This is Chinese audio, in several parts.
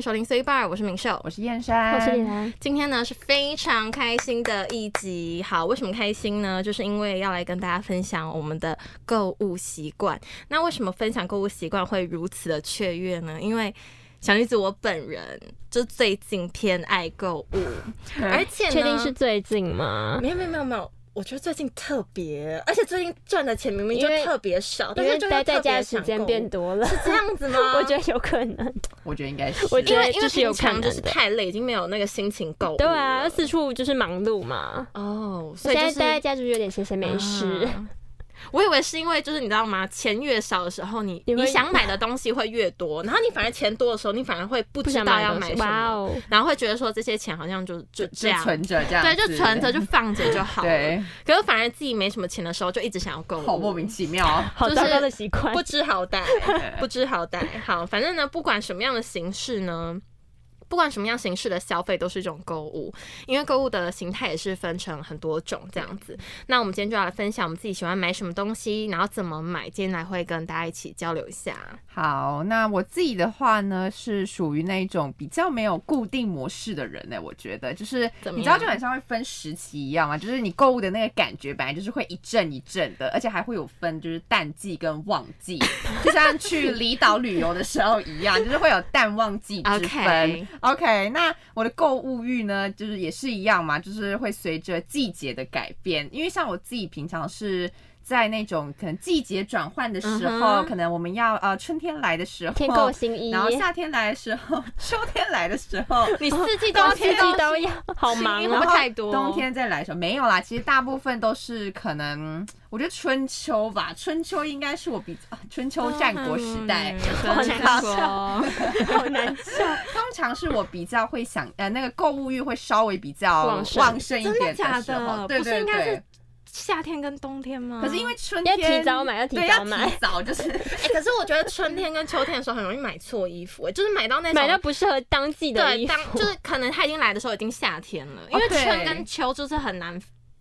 守灵随伴，我是明秀，我是燕山，我是李兰。今天呢是非常开心的一集。好，为什么开心呢？就是因为要来跟大家分享我们的购物习惯。那为什么分享购物习惯会如此的雀跃呢？因为小女子我本人就最近偏爱购物，而且确定是最近吗？没有没有没有没有。我觉得最近特别，而且最近赚的钱明明就特别少，但是待在家的时间变多了，是这样子吗？我觉得有可能，我觉得应该是，我觉得因为平常就是太累，已经没有那个心情购物。对啊，四处就是忙碌嘛。哦，所以现在待在家就是有点闲闲没事。啊我以为是因为就是你知道吗？钱越少的时候你，你你想买的东西会越多，然后你反而钱多的时候，你反而会不知道要买什么，然后会觉得说这些钱好像就就这样存着，这样对，就存着就放着就好了。对，可是反而自己没什么钱的时候，就一直想要购物，好莫名其妙，好糟糕的习惯，不知好 歹，不知好歹。好，反正呢，不管什么样的形式呢。不管什么样形式的消费都是一种购物，因为购物的形态也是分成很多种这样子。那我们今天就要来分享我们自己喜欢买什么东西，然后怎么买。今天来会跟大家一起交流一下。好，那我自己的话呢，是属于那种比较没有固定模式的人呢、欸。我觉得就是你知道，就很像会分时期一样嘛，就是你购物的那个感觉本来就是会一阵一阵的，而且还会有分就是淡季跟旺季，就像去离岛旅游的时候一样，就是会有淡旺季之分。Okay. OK，那我的购物欲呢，就是也是一样嘛，就是会随着季节的改变。因为像我自己平常是在那种可能季节转换的时候，可能我们要呃春天来的时候天购新衣，然后夏天来的时候，秋天来的时候，你四季都四季都要，好忙啊，太多。冬天再来的时候没有啦，其实大部分都是可能。我觉得春秋吧，春秋应该是我比春秋战国时代，好难说，好难受。通常是我比较会想，呃，那个购物欲会稍微比较旺盛一点的时候。对对对。夏天跟冬天吗？可是因为春天要提早买，要提早买，要提早就是。哎、欸，可是我觉得春天跟秋天的时候很容易买错衣服，哎，就是买到那种买到不适合当季的衣服。对，当就是可能它已经来的时候已经夏天了，因为春跟秋就是很难。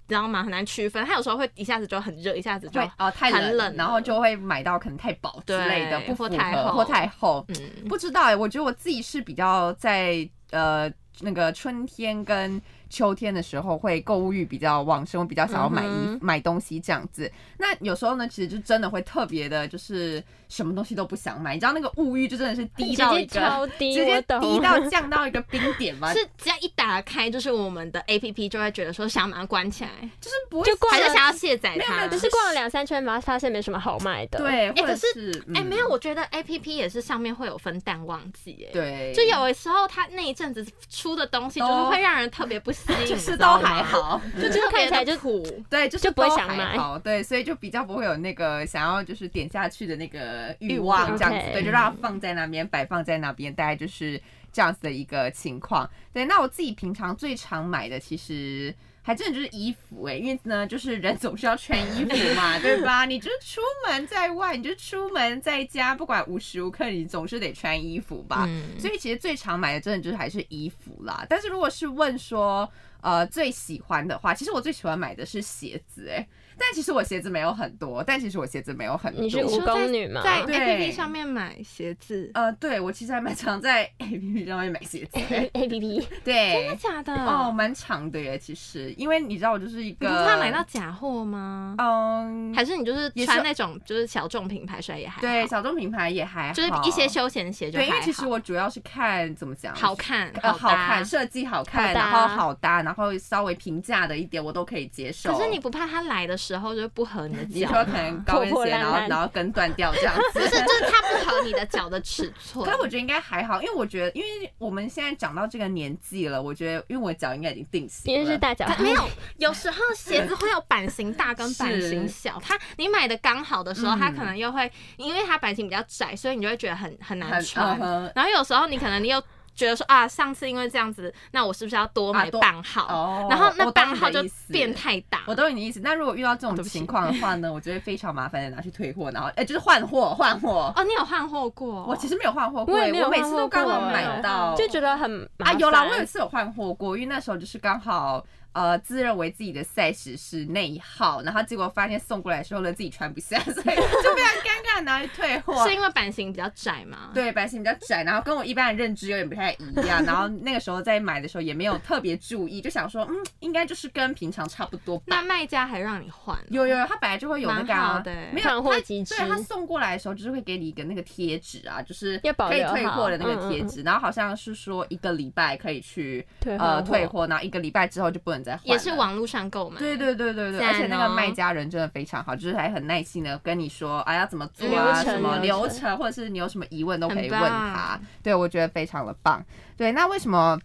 知道吗？很难区分，它有时候会一下子就很热，一下子就哦太冷，然后就会买到可能太薄之类的，不符合或太厚。或太厚。嗯，不知道哎，我觉得我自己是比较在呃那个春天跟秋天的时候会购物欲比较旺盛，我比较想要买衣、嗯、买东西这样子。那有时候呢，其实就真的会特别的，就是。什么东西都不想买，你知道那个物欲就真的是低到一个超低，直接低到降到一个冰点吗？是只要一打开，就是我们的 A P P 就会觉得说想把它关起来，就是不会就逛还是想要卸载它，只是逛了两三圈，然后发现没什么好买的。对，哎、欸，可是哎、嗯。欸，没有，我觉得 A P P 也是上面会有分淡旺季，哎，对，就有的时候它那一阵子出的东西就是会让人特别不吸引，就是都还好，就就看起来就苦，对，就是就不会想买，对，所以就比较不会有那个想要就是点下去的那个欲望。这样子对，就让它放在那边，摆放在那边，大概就是这样子的一个情况。对，那我自己平常最常买的，其实还真的就是衣服哎、欸，因为呢，就是人总是要穿衣服嘛，对吧？你就是出门在外，你就出门在家，不管无时无刻，你总是得穿衣服吧。所以其实最常买的，真的就是还是衣服啦。但是如果是问说，呃，最喜欢的话，其实我最喜欢买的是鞋子哎、欸。但其实我鞋子没有很多，但其实我鞋子没有很多。你是蜈蚣女吗？在 APP 上面买鞋子？呃，对，我其实还蛮常在 APP 上面买鞋子。APP 对，真的假的？哦，蛮长的耶，其实，因为你知道我就是一个。你不怕买到假货吗？嗯，还是你就是穿那种就是小众品牌，所以也还对，小众品牌也还好，就是一些休闲鞋就。对，因为其实我主要是看怎么讲，好看，呃，好看，设计好看，然后好搭，然后稍微平价的一点我都可以接受。可是你不怕它来的时候就不合？你说可能高跟鞋，然后然后跟断掉这样子，不是，就是它不合你的脚的尺寸。可是我觉得应该还好，因为我觉得，因为我们现在长到这个年纪了，我觉得，因为我脚应该已经定型了。因为是大脚，没有，有时候鞋子会有版型大跟版型小，它你买的刚好的时候，它可能又会，因为它版型比较窄，所以你就会觉得很很难穿。然后有时候你可能你又。觉得说啊，上次因为这样子，那我是不是要多买半号？啊哦、然后那半号就变太大。我懂你的意思。那如果遇到这种情况的话呢，我觉得非常麻烦的拿去退货，然后哎、欸，就是换货换货。哦，你有换货过？我其实没有换货过，我每次都刚好买到，就觉得很麻。啊，有啦，我有一次有换货过，因为那时候就是刚好。呃，自认为自己的 size 是那一号，然后结果发现送过来的时候呢，自己穿不下，所以就非常尴尬，拿去退货。是因为版型比较窄吗？对，版型比较窄，然后跟我一般的认知有点不太一样。然后那个时候在买的时候也没有特别注意，就想说，嗯，应该就是跟平常差不多吧。那卖家还让你换？有有有，他本来就会有那个、啊，的没有换货机制。对，他送过来的时候就是会给你一个那个贴纸啊，就是可以退货的那个贴纸。然后好像是说一个礼拜可以去呃退货，然后一个礼拜之后就不能再换。也是网络。上购买，对对对对对，而且那个卖家人真的非常好，就是还很耐心的跟你说，哎，要怎么做啊，什么流程，或者是你有什么疑问都可以问他。对，我觉得非常的棒。对，那为什么？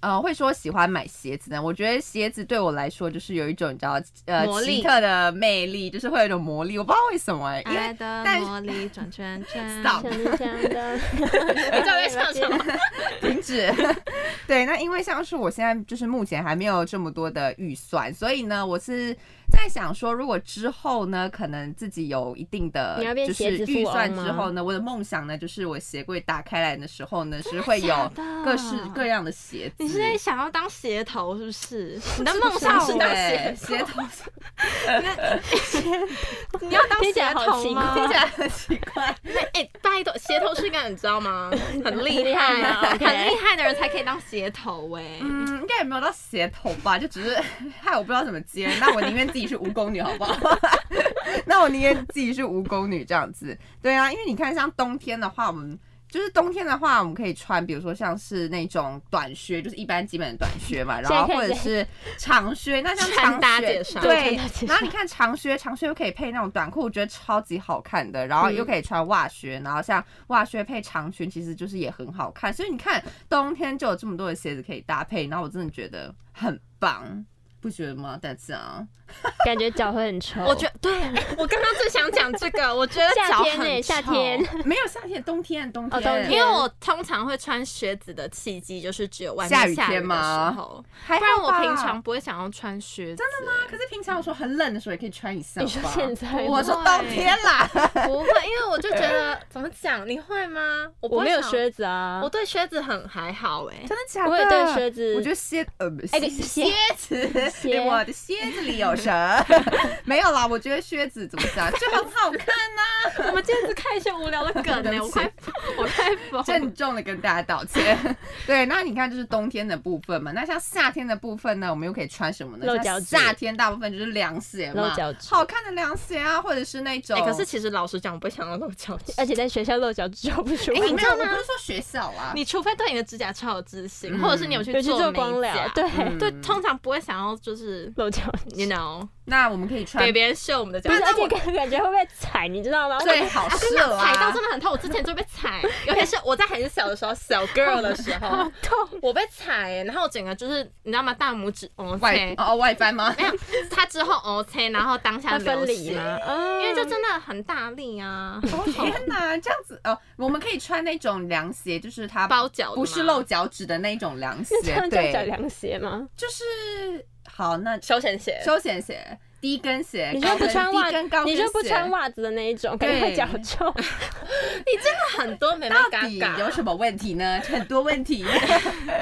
呃，会说喜欢买鞋子呢？我觉得鞋子对我来说就是有一种你知道呃奇特的魅力，就是会有一种魔力，我不知道为什么哎、欸。爱的魔力转圈 圈。Stop。你在唱什么？停止。对，那因为像是我现在就是目前还没有这么多的预算，所以呢，我是。在想说，如果之后呢，可能自己有一定的就是预算之后呢，我的梦想呢，就是我鞋柜打开来的时候呢，是会有各式各样的鞋子。你是在想要当鞋头是不是？你的梦想是当鞋鞋头？你要当鞋头吗？听起来很奇怪。那 哎，拜托，鞋头是一个你知道吗？很厉害啊，很厉害的人才可以当鞋头哎。嗯，应该也没有到鞋头吧，就只是害我不知道怎么接。那我宁愿自己。自己是蜈蚣女，好不好？那我宁愿自己是蜈蚣女这样子。对啊，因为你看，像冬天的话，我们就是冬天的话，我们可以穿，比如说像是那种短靴，就是一般基本的短靴嘛，然后或者是长靴。那像长靴，对。然后你看长靴，长靴又可以配那种短裤，我觉得超级好看的。然后又可以穿袜靴，然后像袜靴配长裙，其实就是也很好看。所以你看，冬天就有这么多的鞋子可以搭配，然后我真的觉得很棒。不觉得吗？但是啊，感觉脚会很臭。我觉得对，我刚刚最想讲这个。我觉得夏天呢，夏天 没有夏天，冬天，冬天。因为我通常会穿靴子的契机就是只有外面下雨天吗？不然我平常不会想要穿靴子。真的吗？可是平常我说很冷的时候也可以穿一下。你说现在？我说冬天啦，不会，因为我就觉得怎么讲？你会吗？我没有靴子啊，我对靴子很还好哎，真的假的？我也对靴子，我觉得靴呃不是鞋子。我的靴子里有蛇？没有啦，我觉得靴子怎么讲就很好看呐。我们今天是看一些无聊的梗呢，我快，我快疯。郑重的跟大家道歉。对，那你看，就是冬天的部分嘛。那像夏天的部分呢，我们又可以穿什么呢？露脚趾。夏天大部分就是凉鞋嘛，好看的凉鞋啊，或者是那种。哎可是其实老实讲，我不想要露脚趾，而且在学校露脚趾就不舒服。你知道吗？我不是说学校啊，你除非对你的指甲超有自信，或者是你有去做光疗，对对，通常不会想要就是。露脚，you know？那我们可以穿给别人秀我们的脚，而且感感觉会被踩，你知道吗？最好 是踩到真的很痛，我之前就被踩，尤其是我在很小的时候，小 girl 的时候，痛，我被踩，然后整个就是你知道吗？大拇指哦外哦外翻吗？没有，他之后哦切，然后当下分离吗，因为就真的很大力啊！天哪，这样子哦，我们可以穿那种凉鞋，就是它包脚，不是露脚趾的那种凉鞋，对，叫凉鞋吗？就是。好，那休闲鞋，休闲鞋，低跟鞋，你就不穿袜，你就不穿袜子的那一种，感觉脚臭。你真的很多没到底有什么问题呢？很多问题。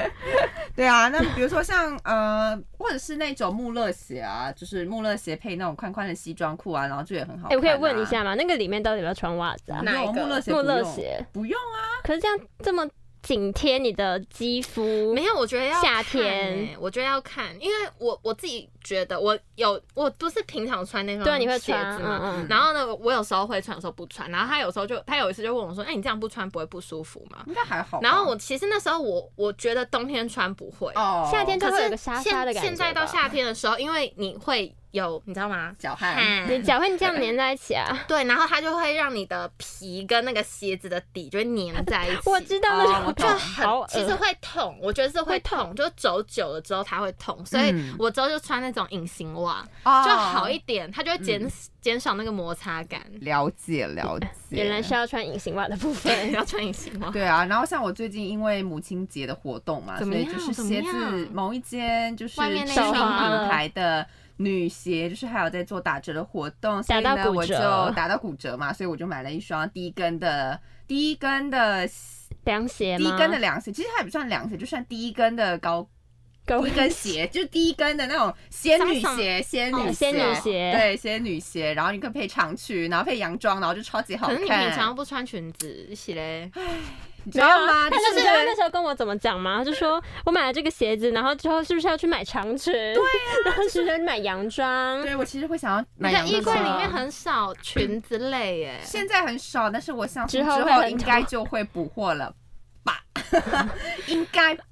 对啊，那比如说像呃，或者是那种穆勒鞋啊，就是穆勒鞋配那种宽宽的西装裤啊，然后就也很好。哎，我可以问一下吗？那个里面到底要不要穿袜子啊？哪个穆勒鞋？穆勒鞋不用啊。可是这样这么。紧贴你的肌肤，没有，我觉得要夏天，我觉得要看，因为我我自己觉得我有，我不是平常穿那种鞋子嘛，嗯嗯，然后呢，我有时候会穿，有时候不穿，然后他有时候就他有一次就问我说，哎，你这样不穿不会不舒服吗？应该还好。然后我其实那时候我我觉得冬天穿不会，哦，夏天就会有个沙沙的感觉。现在到夏天的时候，因为你会。有，你知道吗？脚汗，你脚会这样粘在一起啊？对，然后它就会让你的皮跟那个鞋子的底就会粘在一起。我知道那种，就很其实会痛，我觉得是会痛，就走久了之后它会痛，所以我之后就穿那种隐形袜，哦。就好一点，它就会减减少那个摩擦感。了解了解，原来是要穿隐形袜的部分，要穿隐形袜。对啊，然后像我最近因为母亲节的活动嘛，所以就是鞋子某一间就是外面那知名品牌的女鞋，就是还有在做打折的活动，所以呢我就打到骨折嘛，所以我就买了一双低跟的低跟的凉鞋，低跟的凉鞋，其实它也不算凉鞋，就算低跟的高。低跟鞋就是低跟的那种仙女鞋，仙女仙女鞋，对，仙女鞋。然后你可以配长裙，然后配洋装，然后就超级好看。可是你平常不穿裙子，是嘞？唉，你知道吗？他就是那时候跟我怎么讲吗？就说 我买了这个鞋子，然后之后是不是要去买长裙？对啊，然后是不是买洋装？对，我其实会想要买洋装。衣柜里面很少裙子类耶，现在很少，但是我想之后应该就会补货了。吧，应该吧，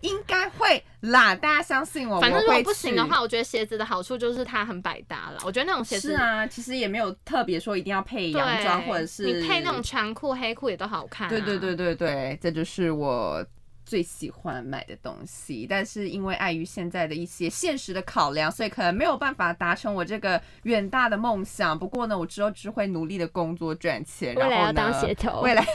应该会啦，大家相信我。反正如果不行的话，我觉得鞋子的好处就是它很百搭了。我觉得那种鞋子是啊，其实也没有特别说一定要配洋装或者是你配那种长裤、黑裤也都好看。对对对对对，这就是我最喜欢买的东西，但是因为碍于现在的一些现实的考量，所以可能没有办法达成我这个远大的梦想。不过呢，我之后只会努力的工作赚钱，然后呢，未来要当鞋头，未来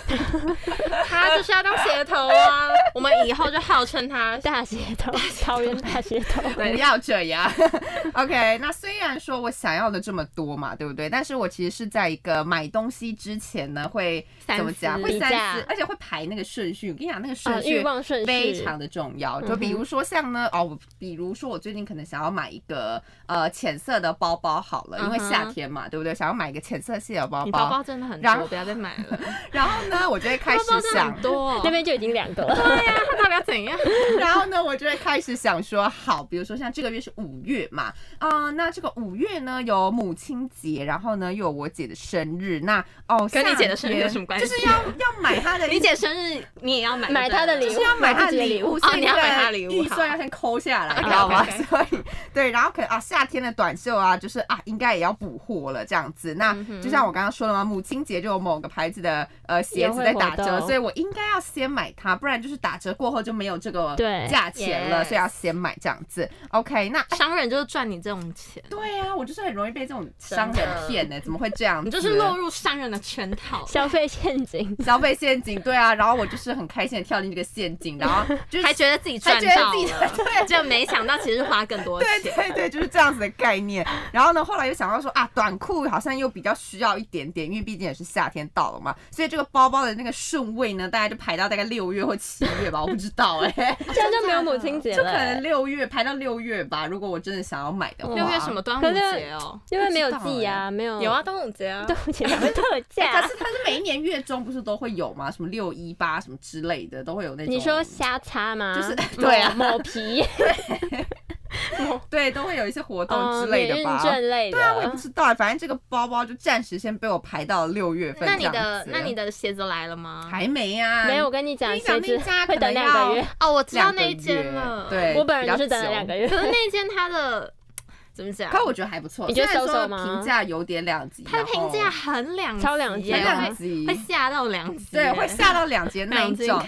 他就是要当鞋头啊！我们以后就号称他 大鞋头，桃园大鞋头。不要这样。OK，那虽然说我想要的这么多嘛，对不对？但是我其实是在一个买东西之前呢，会怎么讲？会三思，而且会排那个顺序。我跟你讲，那个顺序。非常的重要，就比如说像呢，哦，比如说我最近可能想要买一个呃浅色的包包好了，因为夏天嘛，对不对？想要买一个浅色系的包包，包包真的很多，不要再买了。然后呢，我就会 开始想，多那边就已经两个了，对呀，他到底要怎样？然后呢，我就会开始想说，好，比如说像这个月是五月嘛，啊，那这个五月呢有母亲节，然后呢又有我姐的生日，那哦，跟你姐的生日有什么关系？就是要要买她的，你姐生日你也要买买她的礼物。要买他的礼物，所以你要买他的礼物，预算要先抠下来，知道吗？所以对，然后可能啊，夏天的短袖啊，就是啊，应该也要补货了这样子。那就像我刚刚说的嘛，母亲节就有某个牌子的呃鞋子在打折，所以我应该要先买它，不然就是打折过后就没有这个价钱了，所以要先买这样子。OK，那商人就是赚你这种钱。对啊，我就是很容易被这种商人骗呢，怎么会这样？你就是落入商人的圈套，消费陷阱，消费陷阱。对啊，然后我就是很开心的跳进这个陷阱，然后。就还觉得自己赚到了，对，就没想到其实是花更多钱。对对对，就是这样子的概念。然后呢，后来又想到说啊，短裤好像又比较需要一点点，因为毕竟也是夏天到了嘛。所以这个包包的那个顺位呢，大概就排到大概六月或七月吧，我不知道哎、欸。这样就没有母亲节了，就可能六月排到六月吧。如果我真的想要买的话，六月什么端午节哦？因为没有季啊，没有有啊，端午节啊，端午节有特价。可是它是每一年月中不是都会有吗？什么六一八什么之类的都会有那种。你说瞎擦吗？就是 对啊，某皮，对，都会有一些活动之类的吧，对啊，我也不知道，反正这个包包就暂时先被我排到六月份。那你的那你的鞋子来了吗？还没呀，没有。我跟你讲，鞋子家会等两个月 哦，我知道那一间了。对，我本人就是等了两个月。可是那间它的 怎么讲？可我觉得还不错。你觉得收手吗？评价有点两极，它的评价很两超两极，两极会吓到两极，对，会吓到两极那一种。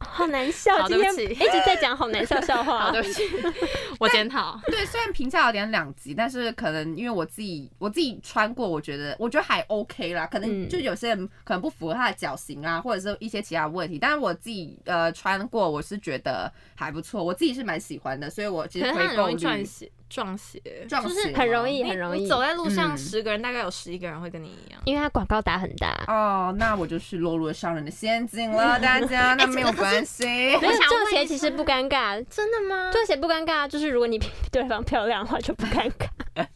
好难笑，今天一直在讲好难笑笑话。对不起，我检讨。对，虽然评价有点两极，但是可能因为我自己我自己穿过，我觉得我觉得还 OK 啦。可能就有些人可能不符合他的脚型啊，或者是一些其他问题。但是我自己呃穿过，我是觉得还不错，我自己是蛮喜欢的，所以我其实可以购买。撞鞋，撞鞋就是很容易，很容易。走在路上，十个人大概有十一个人会跟你一样，因为它广告打很大。哦，那我就是落入了商人的陷阱了，大家。那没有关系，没有撞鞋其实不尴尬，真的吗？撞鞋不尴尬，就是如果你比 对方漂亮的话就不尴尬。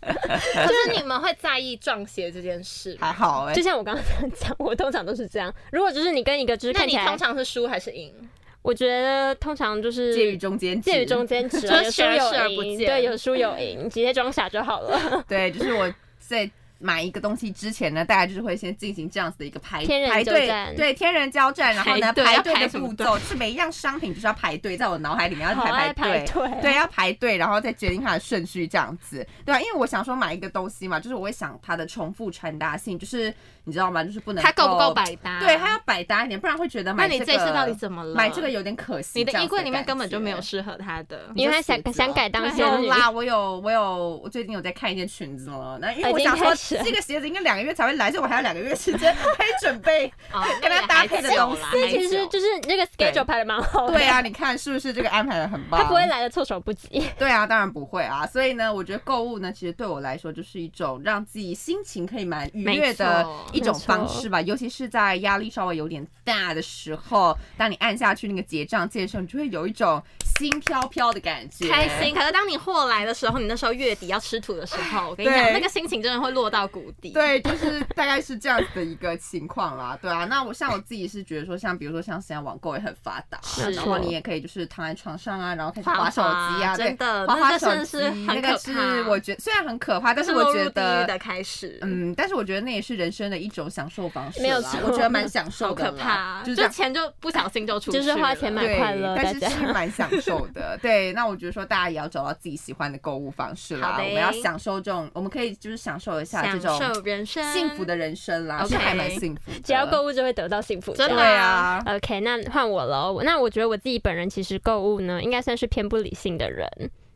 就是你们会在意撞鞋这件事？还好哎，就像我刚刚这样讲，我通常都是这样。如果就是你跟一个就是看起来，那你通常是输还是赢？我觉得通常就是介于中间，介于中间值，有输有赢，对，有输有赢，直接装傻就好了。对，就是我在买一个东西之前呢，大家就是会先进行这样子的一个排排队，对，天人交战，然后呢排队的步骤，是每一样商品就是要排队，在我脑海里面要排排队，对，要排队，然后再决定它的顺序这样子，对吧？因为我想说买一个东西嘛，就是我会想它的重复穿搭性，就是你知道吗？就是不能它够不够百搭？对，它要百搭一点，不然会觉得买这个。那你这次到底怎么了？买这个有点可惜。你的衣柜里面根本就没有适合它的，因为他想想改当仙女。有啦，我有，我有，我最近有在看一件裙子了。那因为我想说，这个鞋子应该两个月才会来，所以我还有两个月时间可以准备 跟它搭配的东西。其实就是那个 schedule 排的蛮好的。对啊，你看是不是这个安排的很棒？他不会来的措手不及。对啊，当然不会啊。所以呢，我觉得购物呢，其实对我来说就是一种让自己心情可以蛮愉悦的一种方式吧。尤其是在压力稍微有点大的时候，当你按下去那个结账键的时候，你就会有一种心飘飘的感觉，开心。可是当你货来的时候，你那时候月底要吃土的时候，我跟你讲，那个心情真的会落到谷底。对，就是大概是这样子的一个情况啦。对啊，那我像我自己是觉得说，像比如说像现在网购也很发达，然后你也可以就是躺在床上啊，然后开始划手机啊，真的，滑滑手机，那个是我觉得虽然很可怕，但是我觉得的开始，嗯，但是我觉得那也是人生的一种享受方式，没有，我觉得蛮享受的。可怕，就钱就不小心就出去，就是花钱买快乐，但是是蛮享受的。对，那我觉得说大家也要找到自己喜欢的购物方式啦，我们要享受这种，我们可以就是享受一下这种幸福的人生啦，是还蛮幸福。只要购物就会得到幸福，真的啊。OK，那换我喽。那我觉得我自己本人其实购物呢，应该算是偏不理性的人，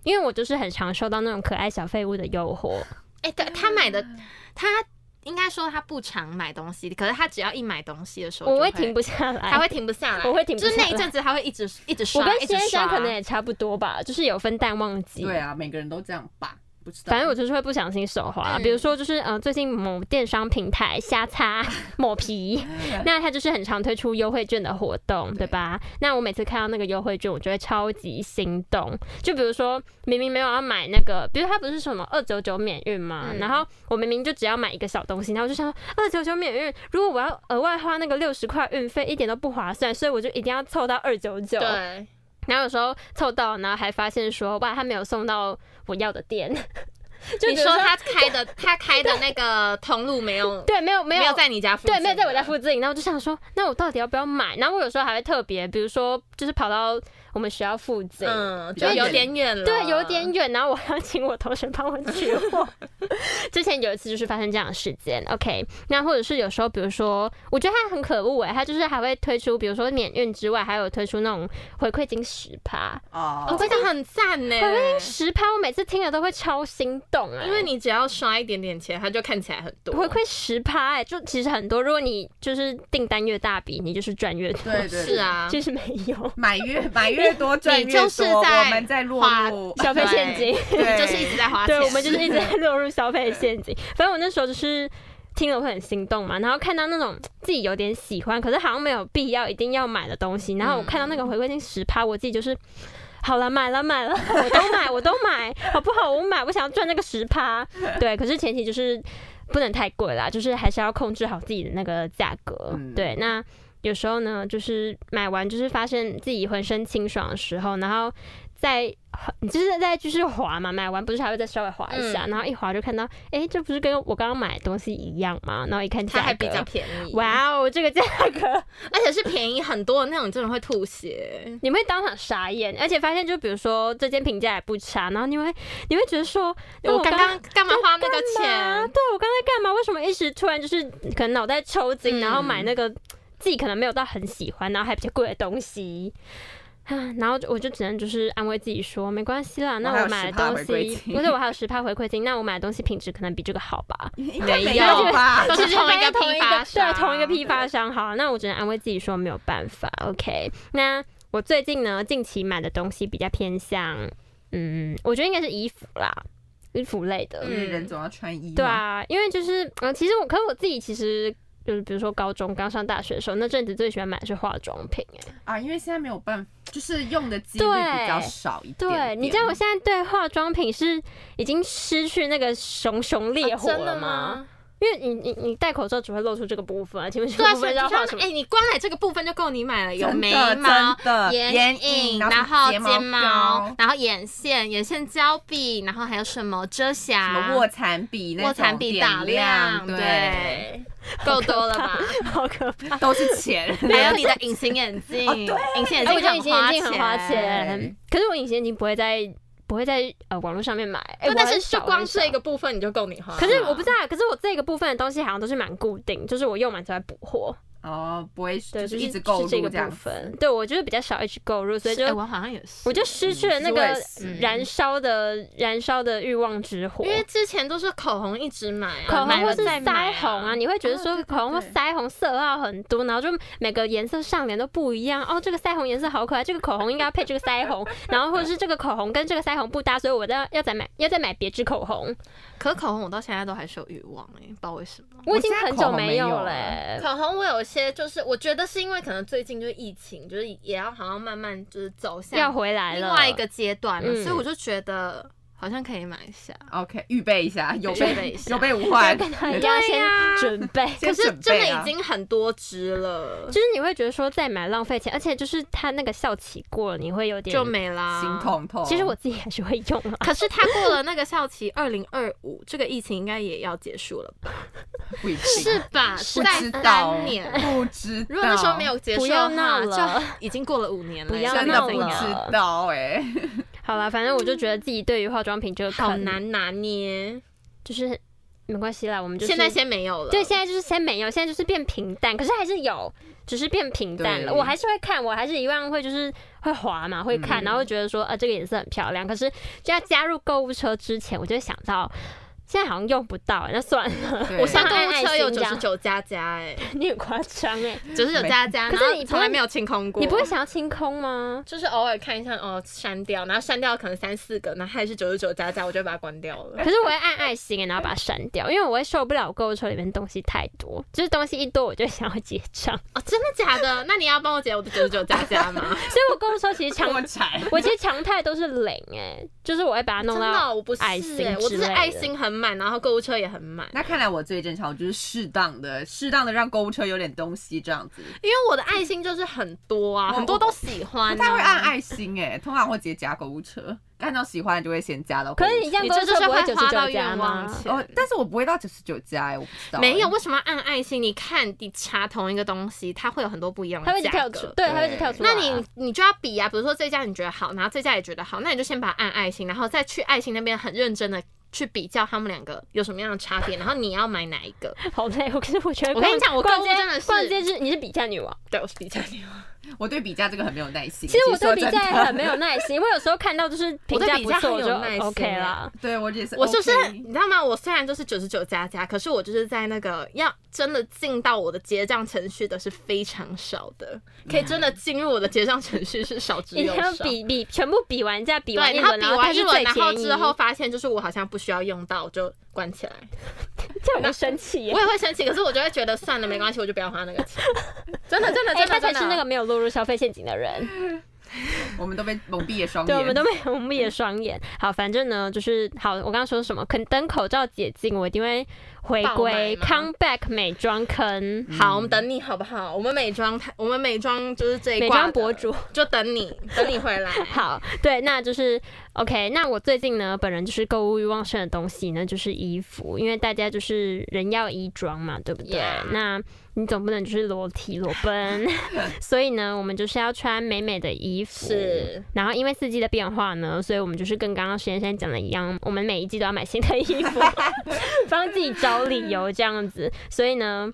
因为我就是很常受到那种可爱小废物的诱惑。哎，对，他买的他。应该说他不常买东西，可是他只要一买东西的时候，我会停不下来，他会停不下来，我会停不下来，就是那一阵子他会一直一直刷，我跟先生可能也差不多吧，就是有分淡旺季。对啊，每个人都这样吧。反正我就是会不小心手滑，比如说就是呃最近某电商平台瞎擦 抹皮，那它就是很常推出优惠券的活动，对吧？那我每次看到那个优惠券，我就会超级心动。就比如说明明没有要买那个，比如它不是什么二九九免运嘛，然后我明明就只要买一个小东西，然后我就想说二九九免运，如果我要额外花那个六十块运费，一点都不划算，所以我就一定要凑到二九九。对。然后有时候凑到，然后还发现说，哇，他没有送到我要的店。就你说他开的，他开的那个通路没有，对，没有没有在你家附近，对，没有在我家附近。然后我就想说，那我到底要不要买？然后我有时候还会特别，比如说，就是跑到。我们学校附近，嗯，就有点远了，对，有点远。然后我要请我同学帮我取货。之前有一次就是发生这样的事件，OK。那或者是有时候，比如说，我觉得他很可恶哎，他就是还会推出，比如说免运之外，还有推出那种回馈金十趴哦，我觉得很赞呢。回馈金十趴，我每次听了都会超心动啊，因为你只要刷一点点钱，它就看起来很多。回馈十趴哎，就其实很多。如果你就是订单越大笔，你就是赚越多。对对，是啊，其实没有买越买越。越多赚越多，我们在落入消费陷阱，对，就是一直在花钱，对，我们就是一直在落入消费陷阱。反正我那时候就是听了会很心动嘛，然后看到那种自己有点喜欢，可是好像没有必要一定要买的东西，然后我看到那个回馈金十趴，我自己就是好了，买了买了，我都买，我都买，好不好？我买，我想要赚那个十趴，对，可是前提就是不能太贵啦，就是还是要控制好自己的那个价格，对，那。有时候呢，就是买完就是发现自己浑身清爽的时候，然后再你就是在继续滑嘛，买完不是还会再稍微滑一下，嗯、然后一滑就看到，哎、欸，这不是跟我刚刚买的东西一样吗？然后一看价格，它还比较便宜。哇哦，这个价格，而且是便宜很多的那种，真的会吐血，你会当场傻眼，而且发现就比如说这间评价也不差，然后你会你会觉得说，我刚刚干嘛花那个钱？对，我刚才干嘛？为什么一时突然就是可能脑袋抽筋，然后买那个？自己可能没有到很喜欢，然后还比较贵的东西，然后我就只能就是安慰自己说没关系啦。那我买的东西不是我还有十趴回馈金，那我买的东西品质可能比这个好吧？没有吧？都是同一个批发商，对，同一个批发商。好，那我只能安慰自己说没有办法。OK，那我最近呢，近期买的东西比较偏向，嗯，我觉得应该是衣服啦，衣服类的。因为人总要穿衣。对啊，因为就是嗯，其实我，可是我自己其实。就是比如说高中刚上大学的时候，那阵子最喜欢买的是化妆品哎啊，因为现在没有办法，就是用的机会比较少一点，点。对，你知道我现在对化妆品是已经失去那个熊熊烈火了吗？因为你你你戴口罩只会露出这个部分啊，请问这对啊，个部分要画什么？哎、欸，你光来这个部分就够你买了，有眉毛、眼眼影，然后睫睫毛，然后眼线、眼线胶笔，然后还有什么遮瑕、什么卧蚕笔、卧蚕笔打亮，对，够多了吧？好可怕，都是钱。还有你的隐形眼镜，隐、哦、形眼镜，很花钱，钱可是我隐形眼镜不会在。不会在呃网络上面买，哎、欸，但是就光这个部分你就够你花。可是我不知道，可是我这个部分的东西好像都是蛮固定，就是我用完才会补货。哦，不会，对，就是一直购入这个部分。对，我就是比较少一直购入，所以就、欸、我好像也是，我就失去了那个燃烧的、嗯、燃烧的欲望之火。因为之前都是口红一直买、啊，口红或是腮红啊，你会觉得说口红或腮红色号很多，然后就每个颜色上脸都不一样。哦，这个腮红颜色好可爱，这个口红应该要配这个腮红，然后或者是这个口红跟这个腮红不搭，所以我要要再买要再买别支口红。可口红我到现在都还是有欲望哎、欸，不知道为什么。我已经很久没有嘞、欸。口红我有些就是我觉得。是因为可能最近就是疫情，就是也要好像慢慢就是走向要回来了另外一个阶段了，嗯，所以我就觉得。好像可以买一下，OK，预备一下，有备一下，有备无患，跟他一样先准备。可是真的已经很多支了，就是你会觉得说再买浪费钱，而且就是它那个效期过了，你会有点就没啦，心痛痛。其实我自己还是会用啊，可是它过了那个效期，二零二五这个疫情应该也要结束了吧？不是吧？不知道，三年不知道。如果那时候没有结束，不要闹了，就已经过了五年了，不要闹了，不知道哎、欸。好了，反正我就觉得自己对于化妆品这个好难拿捏，就是没关系啦，我们就现在先没有了。对，现在就是先没有，现在就是变平淡，可是还是有，只是变平淡了。我还是会看，我还是一样会就是会滑嘛，会看，然后会觉得说啊这个颜色很漂亮。可是就要加入购物车之前，我就想到。现在好像用不到，那算了。我现在购物车有九十 九加加，哎，你很夸张哎，九十九加加。可是你从来没有清空过，你不会想要清空吗？就是偶尔看一下，哦，删掉，然后删掉可能三四个，然后还是九十九加加，我就把它关掉了。可是我会按爱心，然后把它删掉，因为我会受不了购物车里面东西太多，就是东西一多我就想要结账。哦，真的假的？那你要帮我结我的九十九加加吗？所以我购物车其实常，我其实常态都是零哎，就是我会把它弄到我不是，我只是爱心很满，然后购物车也很满，那看来我最正常，我就是适当的、适当的让购物车有点东西这样子。因为我的爱心就是很多啊，很多都喜欢、啊。不太会按爱心哎、欸，通常会直接加购物车。看到喜欢的就会先加到。可是你这样购物车不会花到冤枉钱哦，但是我不会到九十九加哎，我不知道、欸。没有，为什么要按爱心？你看你查同一个东西，它会有很多不一样的价格。它会一直跳，对，它会一直跳出来。那你你就要比啊，比如说这家你觉得好，然后这家也觉得好，那你就先把它按爱心，然后再去爱心那边很认真的。去比较他们两个有什么样的差别，然后你要买哪一个？好累，我可是我觉得，我跟你讲，我购物真的是，逛街是你是比价女王，对，我是比价女王。我对比价这个很没有耐心。其实我对比价很没有耐心，因为有时候看到就是评价不错，我就 OK 了。对我也是，我就是你知道吗？我虽然就是九十九加加，可是我就是在那个要真的进到我的结账程序的是非常少的，可以真的进入我的结账程序是少之又少。你要比比全部比完价，比完一轮，然后比完一轮，然后之后发现就是我好像不需要用到，就关起来。这样我生气，我也会生气，可是我就会觉得算了，没关系，我就不要花那个钱。真的，真的，真的，他才是那个没有落入消费陷阱的人。我们都被蒙蔽了双眼，对，我们都被 蒙蔽了双眼。好，反正呢，就是好。我刚刚说什么？肯等口罩解禁，我一定会回归 come back 美妆坑。好，我们等你好不好？我们美妆，我们美妆就是这一美妆博主，就等你，等你回来。好，对，那就是 OK。那我最近呢，本人就是购物欲旺盛的东西呢，就是衣服，因为大家就是人要衣装嘛，对不对.那你总不能就是裸体裸奔，所以呢，我们就是要穿美美的衣服。是，然后因为四季的变化呢，所以我们就是跟刚刚实验生讲的一样，我们每一季都要买新的衣服，帮自己找理由这样子。所以呢。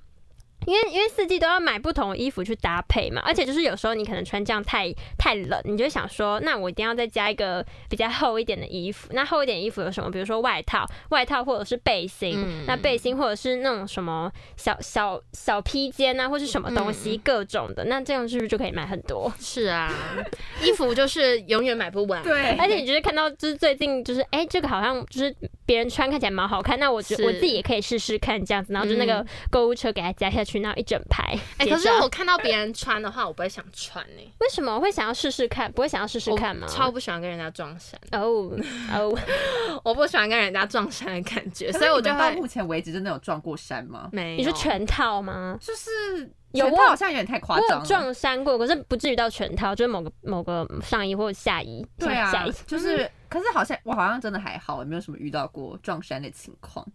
因为因为四季都要买不同的衣服去搭配嘛，而且就是有时候你可能穿这样太太冷，你就想说，那我一定要再加一个比较厚一点的衣服。那厚一点衣服有什么？比如说外套，外套或者是背心。嗯、那背心或者是那种什么小小小披肩啊，或是什么东西，各种的。那这样是不是就可以买很多？是啊，衣服就是永远买不完。对，而且你就是看到就是最近就是哎、欸，这个好像就是别人穿看起来蛮好看，那我觉得我自己也可以试试看这样子，然后就那个购物车给它加下去。去，然后一整排。哎、欸，可是我看到别人穿的话，我不会想穿呢、欸。为什么我会想要试试看？不会想要试试看吗？超不喜欢跟人家撞衫。哦哦，我不喜欢跟人家撞衫的感觉，所以我就到目前为止真的有撞过衫吗？没有。你说全套吗？就是有，全套好像有点太夸张。我撞衫过，可是不至于到全套，就是某个某个上衣或者下衣。对啊，下衣就是，可是好像我好像真的还好，也没有什么遇到过撞衫的情况。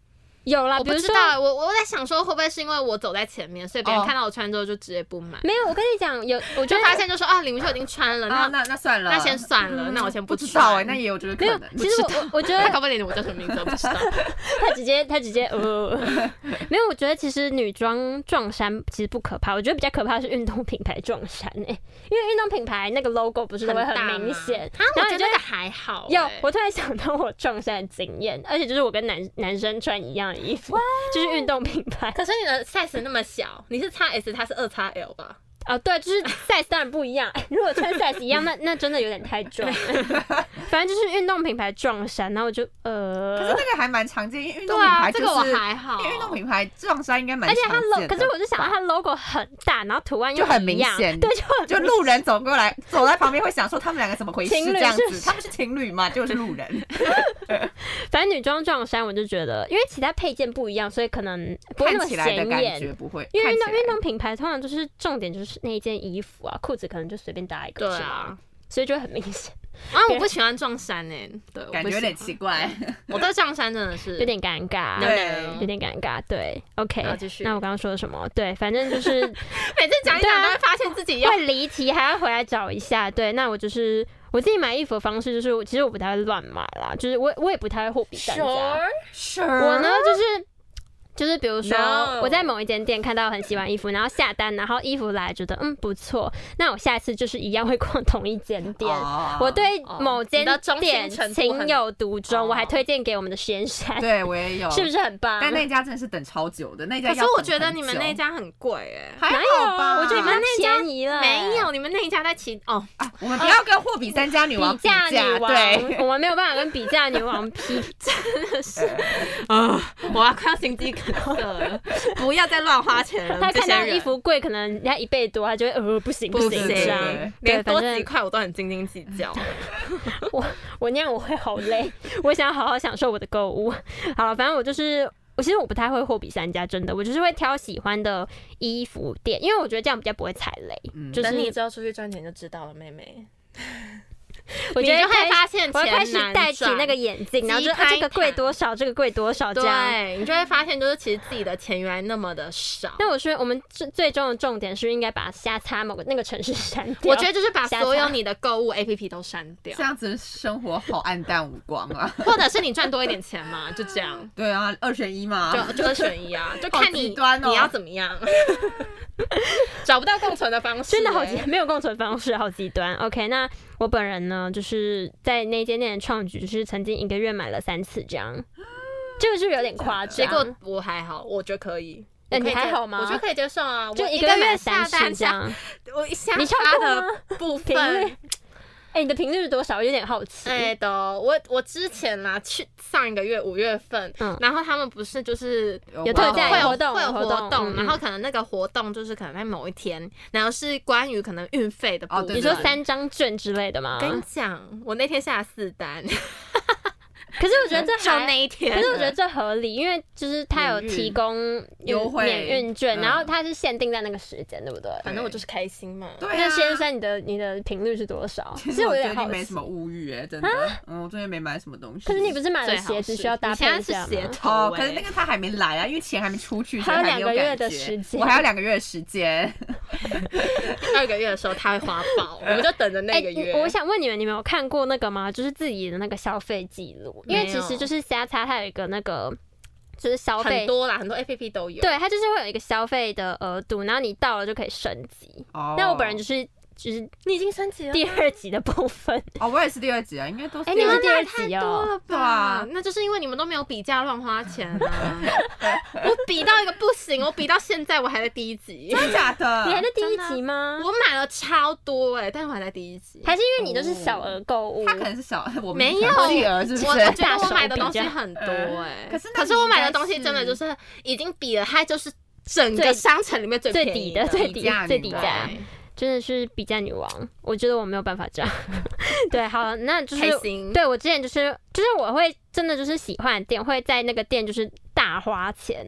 有啦，我不知道，我我在想说会不会是因为我走在前面，所以别人看到我穿之后就直接不买。没有，我跟你讲，有我就发现就说啊，李明秀已经穿了，那那那算了，那先算了，那我先不知道哎，那也有觉得没有。其实我我觉得 他搞不定我叫什么名字我不知道，他直接他直接呃，没有，我觉得其实女装撞衫其实不可怕，我觉得比较可怕的是运动品牌撞衫哎，因为运动品牌那个 logo 不是都会很明显，然后我觉得还好。有，我突然想到我撞衫的经验，而且就是我跟男男生穿一样的衣服。就是运动品牌，可是你的 size 那么小，你是 XS，它是二 XL 吧？哦，对，就是 size 当然不一样。如果穿 size 一样，那那真的有点太壮。反正就是运动品牌撞衫，然后我就呃，可是那个还蛮常见，因为运动品牌、就是、这个我还好，因为运动品牌撞衫应该蛮。而且它 logo，可是我就想到它 logo 很大，然后图案又很明显，对，就就路人走过来，走在旁边会想说他们两个怎么回事这样子？他们是情侣嘛？就是路人。反正女装撞衫，我就觉得，因为其他配件不一样，所以可能不会那么显眼，不会。因为运动运动品牌通常就是重点就是那一件衣服啊，裤子可能就随便搭一个，对啊，所以就很明显。啊，我不喜欢撞衫呢，对，感觉有点奇怪。我对撞衫真的是有点尴尬，对，有点尴尬。对，OK，继续。那我刚刚说了什么？对，反正就是 每次讲一讲都会发现自己会离题，还要回来找一下。对，那我就是我自己买衣服的方式，就是其实我不太会乱买啦，就是我我也不太会货比三家。我呢就是。就是比如说，我在某一间店看到很喜欢衣服，然后下单，然后衣服来觉得嗯不错，那我下一次就是一样会逛同一间店。我对某间店情有独钟，我还推荐给我们的实验室。对我也有，是不是很棒？但那家真的是等超久的，那家。可是我觉得你们那家很贵哎，还好吧？我觉得你们那家便宜了，没有，你们那一家在其哦啊，我们不要跟货比三家女王 比价女王，对，我们没有办法跟比价女王比，真的是啊，我要快要心肌梗塞了。不要再乱花钱了。他看到衣服贵，可能人家一倍多，他就会呃不行不行这样。连多几块我都很斤斤计较。我我那样我会好累，我想要好好享受我的购物。好了，反正我就是我其实我不太会货比三家，真的，我就是会挑喜欢的衣服店，因为我觉得这样比较不会踩雷。嗯，就是等你之后出去赚钱就知道了，妹妹。我觉得会发现，我开始戴起那个眼镜，然后就啊，这个贵多少，这个贵多少，这样，对，你就会发现，就是其实自己的钱原来那么的少。那我说，我们最最终的重点是应该把瞎擦某个那个城市删掉。我觉得就是把所有你的购物 APP 都删掉，这样子生活好暗淡无光啊。或者是你赚多一点钱嘛，就这样。对啊，二选一嘛，就就二选一啊，就 看你你要怎么样。找不到共存的方式，真的好极没有共存方式，好极端。OK，那我本人呢，就是在那间店的创举，就是曾经一个月买了三次这样，这个是有点夸张。结果我还好，我觉得可以。那你还好吗？我觉得可以接受啊，就一个月三次这样。我一下他的部分。哎、欸，你的频率是多少？有点好奇。哎的，我我之前啦，去上一个月五月份，嗯，然后他们不是就是有特价会有活动，会有活动，然后可能那个活动就是可能在某一天，然后是关于可能运费的部分。哦、你说三张券之类的吗？跟你讲，我那天下了四单。可是我觉得这还那一天，可是我觉得这合理，因为就是他有提供优惠免运券，然后他是限定在那个时间，对不对？反正我就是开心嘛。对。那先生，你的你的频率是多少？其实我最近没什么物欲哎，真的。嗯，我最近没买什么东西。可是你不是买了鞋子需要搭配一下吗？哦，可是那个他还没来啊，因为钱还没出去，还有两个月的时 间。我还有两个月的时间。第 二个月的时候他会花爆，我们就等着那个月。我想问你们，你们有看过那个吗？就是自己的那个消费记录，因为其实就是。瞎擦，它有一个那个，就是消费很多啦，很多 A P P 都有。对，它就是会有一个消费的额度，然后你到了就可以升级。哦。那我本人就是。就是你已经升级了第二集的部分哦，我也是第二集啊，应该都是。哎，你们第二集哦，对啊，那就是因为你们都没有比价乱花钱啊。我比到一个不行，我比到现在我还在第一集，真的假的？你还在第一集吗？我买了超多哎，但是我还在第一集，还是因为你都是小额购物？他可能是小，我没有，我觉得我买的东西很多哎，可是可是我买的东西真的就是已经比了，它就是。整个商城里面最最便宜底的、最底底价最底女王价，真的是比价女王。我觉得我没有办法这样。对，好，那就是。对我之前就是就是我会真的就是喜欢店，会在那个店就是大花钱。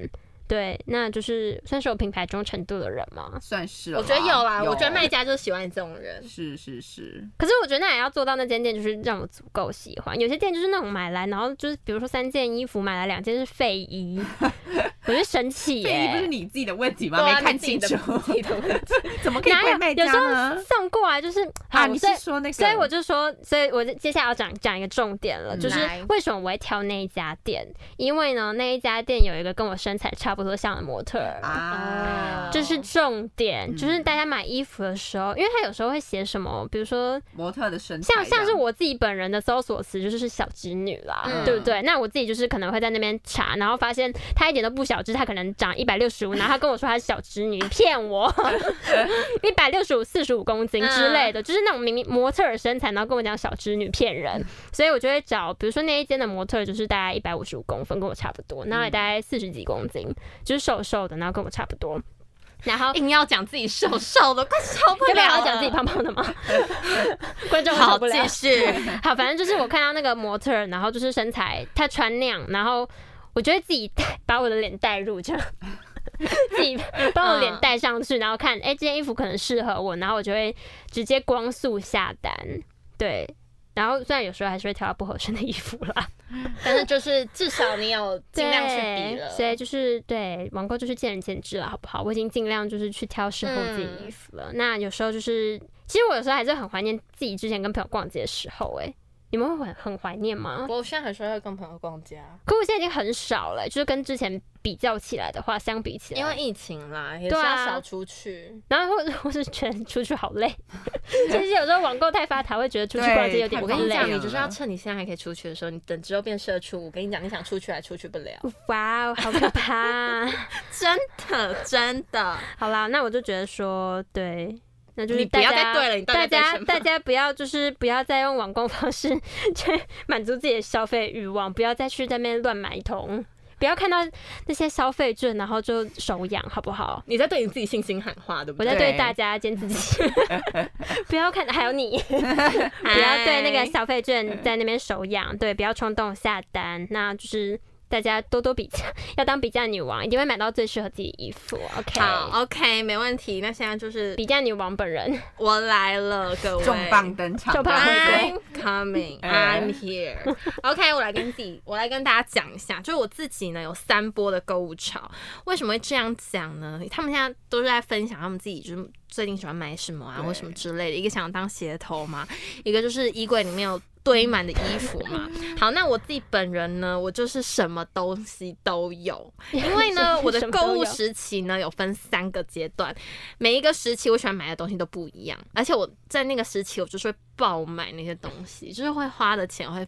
对，那就是算是有品牌忠诚度的人吗？算是我觉得有啦，有我觉得卖家就是喜欢你这种人。是是是，可是我觉得那也要做到那间店，就是让我足够喜欢。有些店就是那种买来，然后就是比如说三件衣服买来两件是废衣，我就生气废衣不是你自己的问题吗？没看清楚，自己的问题 怎么可以怪卖有时候家？送过来就是啊，好，你是说那个？所以我就说，所以我接下来要讲讲一个重点了，嗯就是为什么我会挑那一家店？因为呢，那一家店有一个跟我身材差不多像的模特儿。啊，这是重点，嗯就是大家买衣服的时候，因为他有时候会写什么，比如说模特的身材，像像是我自己本人的搜索词就是小侄女啦，嗯对不对？那我自己就是可能会在那边查，然后发现她一点都不小只，她可能长一百六十五，然后她跟我说她是小侄女，骗我 一百六十五、四十五公斤之类的，就是那种明明模特儿身材，然后跟我讲小侄女骗人，所以我就会找，比如说那一间的模特就是大概一百五十五公分，跟我差不多，然后也大概四十几公斤，就是瘦瘦的，然后跟我差不多，然后。硬要讲自己瘦瘦的，快受不了了。讲自己胖胖的吗？观众好，受不了继。续。好，反正就是我看到那个模特，然后就是身材，他穿那样，然后我就会自己带把我的脸带入，这样自己把我脸带上去，然后看，哎、这件衣服可能适合我，然后我就会直接光速下单，对。然后虽然有时候还是会挑到不合身的衣服啦，但是就是至少你有 尽量去比了，所以就是对网购就是见仁见智了，好不好？我已经尽量就是去挑适合我自己的衣服了。那有时候就是，其实我有时候还是很怀念自己之前跟朋友逛街的时候、欸，哎。你们会很很怀念吗？我现在很说要跟朋友逛街，可我现在已经很少了，就是跟之前比较起来的话，相比起来，因为疫情啦，也是对啊要少出去。然后或者或是觉得出去好累，其 实有时候网购太发达，会觉得出去逛街有点累我跟你讲，累你就是要趁你现在还可以出去的时候，你等之后变社畜。我跟你讲，你想出去还出去不了，哇哦，好可怕！真的真的。好啦，那我就觉得说，对。那就是大家大家大家不要就是不要再用网购方式 去满足自己的消费欲望，不要再去在那边乱买一通，不要看到那些消费券然后就手痒，好不好？你在对你自己信心喊话，对不对？我在对大家兼自己，不要看，还有你，不要对那个消费券在那边手痒，对，不要冲动下单，那就是。大家多多比价，要当比价女王，一定会买到最适合自己的衣服。OK，好，OK，没问题。那现在就是比价女王本人，我来了，各位，重磅登场，重磅回归 I'm coming, I'm here. OK，我来跟自己，我来跟大家讲一下，就是我自己呢有三波的购物潮。为什么会这样讲呢？他们现在都是在分享他们自己就是最近喜欢买什么啊，或什么之类的。一个想当鞋头嘛，一个就是衣柜里面有。堆满的衣服嘛，好，那我自己本人呢，我就是什么东西都有，因为呢，我的购物时期呢有分三个阶段，每一个时期我喜欢买的东西都不一样，而且我在那个时期我就是会爆买那些东西，就是会花的钱会，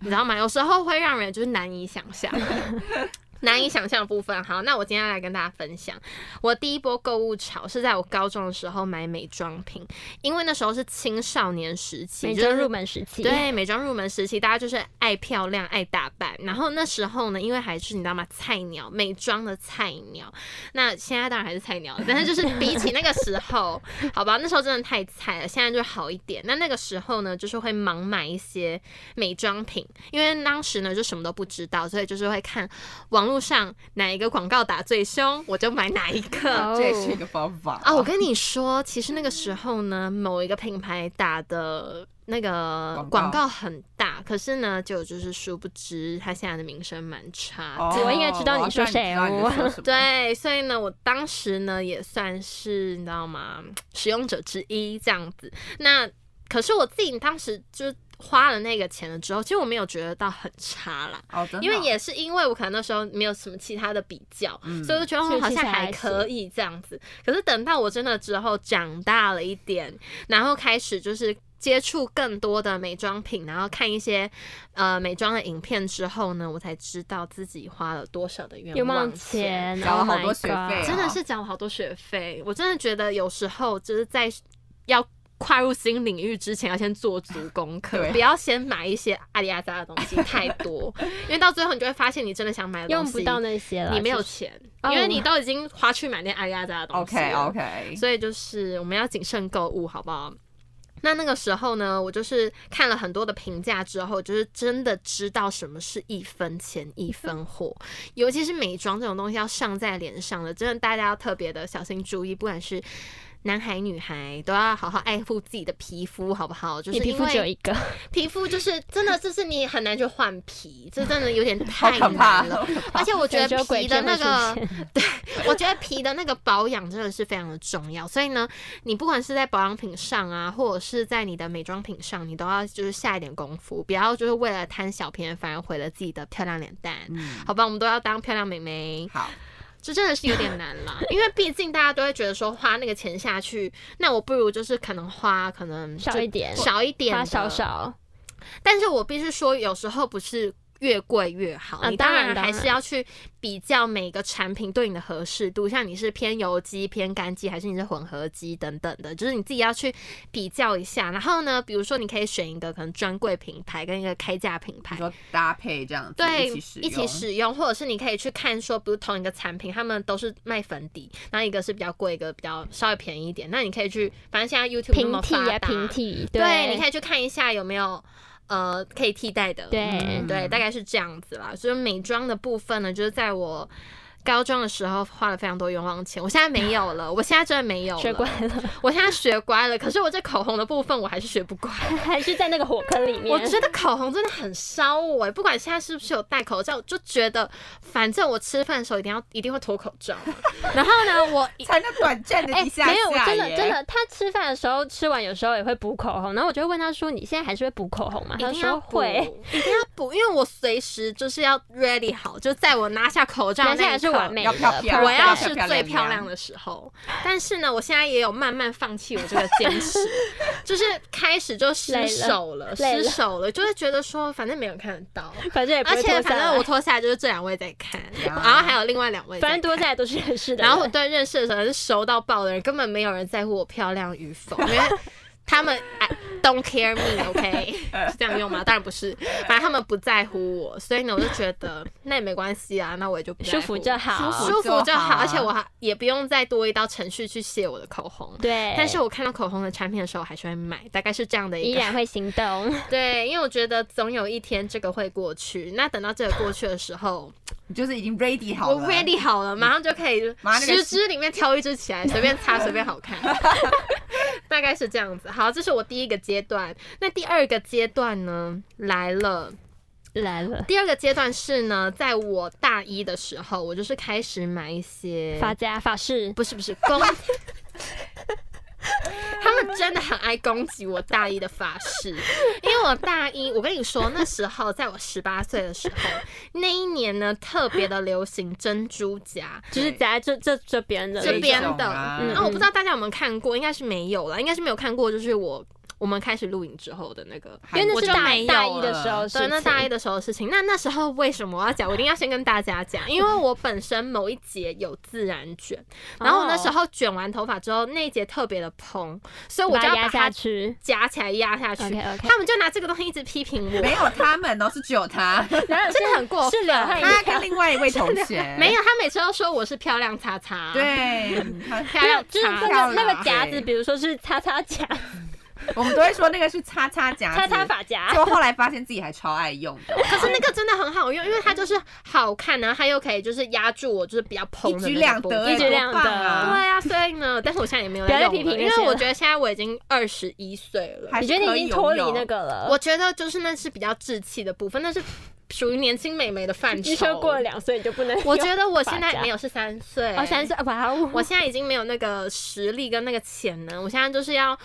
你知道吗？有时候会让人就是难以想象。难以想象的部分，好，那我今天来跟大家分享，我第一波购物潮是在我高中的时候买美妆品，因为那时候是青少年时期，美妆入门时期，对，美妆入门时期，大家就是爱漂亮、爱打扮。然后那时候呢，因为还是你知道吗，菜鸟，美妆的菜鸟。那现在当然还是菜鸟，但是就是比起那个时候，好吧，那时候真的太菜了，现在就好一点。那那个时候呢，就是会盲买一些美妆品，因为当时呢就什么都不知道，所以就是会看网。网络上哪一个广告打最凶，我就买哪一个。这也是一个方法啊！我跟你说，其实那个时候呢，某一个品牌打的那个广告很大，可是呢，就就是殊不知他现在的名声蛮差。哦，我应该知道你说谁哦。对，所以呢，我当时呢也算是你知道吗，使用者之一这样子。那可是我自己当时就。花了那个钱了之后，其实我没有觉得到很差啦，哦哦、因为也是因为我可能那时候没有什么其他的比较，嗯、所以我就觉得我好像还可以这样子。可是等到我真的之后长大了一点，然后开始就是接触更多的美妆品，然后看一些呃美妆的影片之后呢，我才知道自己花了多少的冤枉钱，交了好多学费，真的是交了好多学费。我真的觉得有时候就是在要。跨入新领域之前，要先做足功课，不要先买一些阿里阿扎的东西太多，因为到最后你就会发现你真的想买的东西用不到那些了，你没有钱，因为你都已经花去买那阿里阿扎的东西。OK OK，所以就是我们要谨慎购物，好不好？那那个时候呢，我就是看了很多的评价之后，就是真的知道什么是一分钱一分货，尤其是美妆这种东西要上在脸上的，真的大家要特别的小心注意，不管是。男孩女孩都要好好爱护自己的皮肤，好不好？就是因为皮肤只有一个，皮肤就是真的，就是你很难去换皮，这真的有点太难了。而且我觉得皮的那个，对，我觉得皮的那个保养真的是非常的重要。所以呢，你不管是在保养品上啊，或者是在你的美妆品上，你都要就是下一点功夫，不要就是为了贪小便宜，反而毁了自己的漂亮脸蛋。嗯，好吧，我们都要当漂亮美眉。好。这真的是有点难啦，因为毕竟大家都会觉得说花那个钱下去，那我不如就是可能花可能少一点，少一点，花少少。但是我必须说，有时候不是。越贵越好，你当然还是要去比较每个产品对你的合适度，像你是偏油肌、偏干肌，还是你是混合肌等等的，就是你自己要去比较一下。然后呢，比如说你可以选一个可能专柜品牌跟一个开价品牌，说搭配这样子，对，一起，一起使用，或者是你可以去看说，比如同一个产品，他们都是卖粉底，然后一个是比较贵，一个比较稍微便宜一点，那你可以去，反正现在 YouTube 那么发达，平替，对，对，你可以去看一下有没有。呃，可以替代的，对、嗯、对，大概是这样子啦。所以美妆的部分呢，就是在我。高中的时候花了非常多冤枉钱，我现在没有了，我现在真的没有，学乖了。我现在学乖了，可是我这口红的部分我还是学不乖，还是在那个火坑里面。我觉得口红真的很烧我，不管现在是不是有戴口罩，就觉得反正我吃饭的时候一定要一定会脱口罩。然后呢，我才能短暂的一下下、欸、没有，我真的真的，他吃饭的时候吃完有时候也会补口红，然后我就会问他说：“你现在还是会补口红吗？”他说，会，一定要补，因为我随时就是要 ready 好，就在我拿下口罩那一刻，是完美的。我要是最漂亮的时候，但是呢，我现在也有慢慢放弃我这个 坚持，就是开始就失手了，失手了，就是觉得说反正没有看得到，反正而且反正我脱下来就是这两位在看，然后还有另外两位，反正脱下来都是认识的。然后我对认识的时候是熟到爆的人，根本没有人在乎我漂亮与否，因为。他们 don't care me，OK，okay? 是这样用吗？当然不是，反正他们不在乎我，所以呢，我就觉得 那也没关系啊，那我也就不舒服就好，舒服就好，而且我还也不用再多一道程序去卸我的口红。对，但是我看到口红的产品的时候，还是会买，大概是这样的一个，依然会心动。对，因为我觉得总有一天这个会过去，那等到这个过去的时候。你就是已经 ready 好了，我 ready 好了，马上就可以十支里面挑一支起来，随便擦，随便好看，大概是这样子。好，这是我第一个阶段。那第二个阶段呢？来了，来了。第二个阶段是呢，在我大一的时候，我就是开始买一些发夹、发饰，不是不是公。他们真的很爱攻击我大一的发饰，因为我大一，我跟你说，那时候在我十八岁的时候，那一年呢，特别的流行珍珠夹，就是夹在这这这边的这边的。嗯，那我不知道大家有没有看过，应该是没有了，应该是没有看过，就是我。我们开始录影之后的那个，因为那是大一大一的时候，对，那大一的时候的事情。那那时候为什么我要讲？我一定要先跟大家讲，因为 我本身某一节有自然卷，然后我那时候卷完头发之后，那一节特别的蓬，所以我就要把它夹起来压下去。他们就拿这个东西一直批评我，没有他们哦，是只有他，真的很过分。是的他跟另外一位同学。没有，他每次都说我是漂亮叉叉，对，漂亮就是那个那个夹子，比如说是叉叉夹。我们都会说那个是擦擦夹，擦擦发夹。结果后来发现自己还超爱用的，可是那个真的很好用，因为它就是好看，然后它又可以就是压住我，就是比较蓬的。一举两得，一举两得。对啊，所以呢，但是我现在也没有用，因为我觉得现在我已经二十一岁了，你觉得你已经脱离那个了？我觉得就是那是比较稚气的部分，那是。属于年轻美眉的范畴。你说过了两岁你就不能？我觉得我现在没有是三岁。哦，三岁，哇哦！我现在已经没有那个实力跟那个潜能，我现在就是要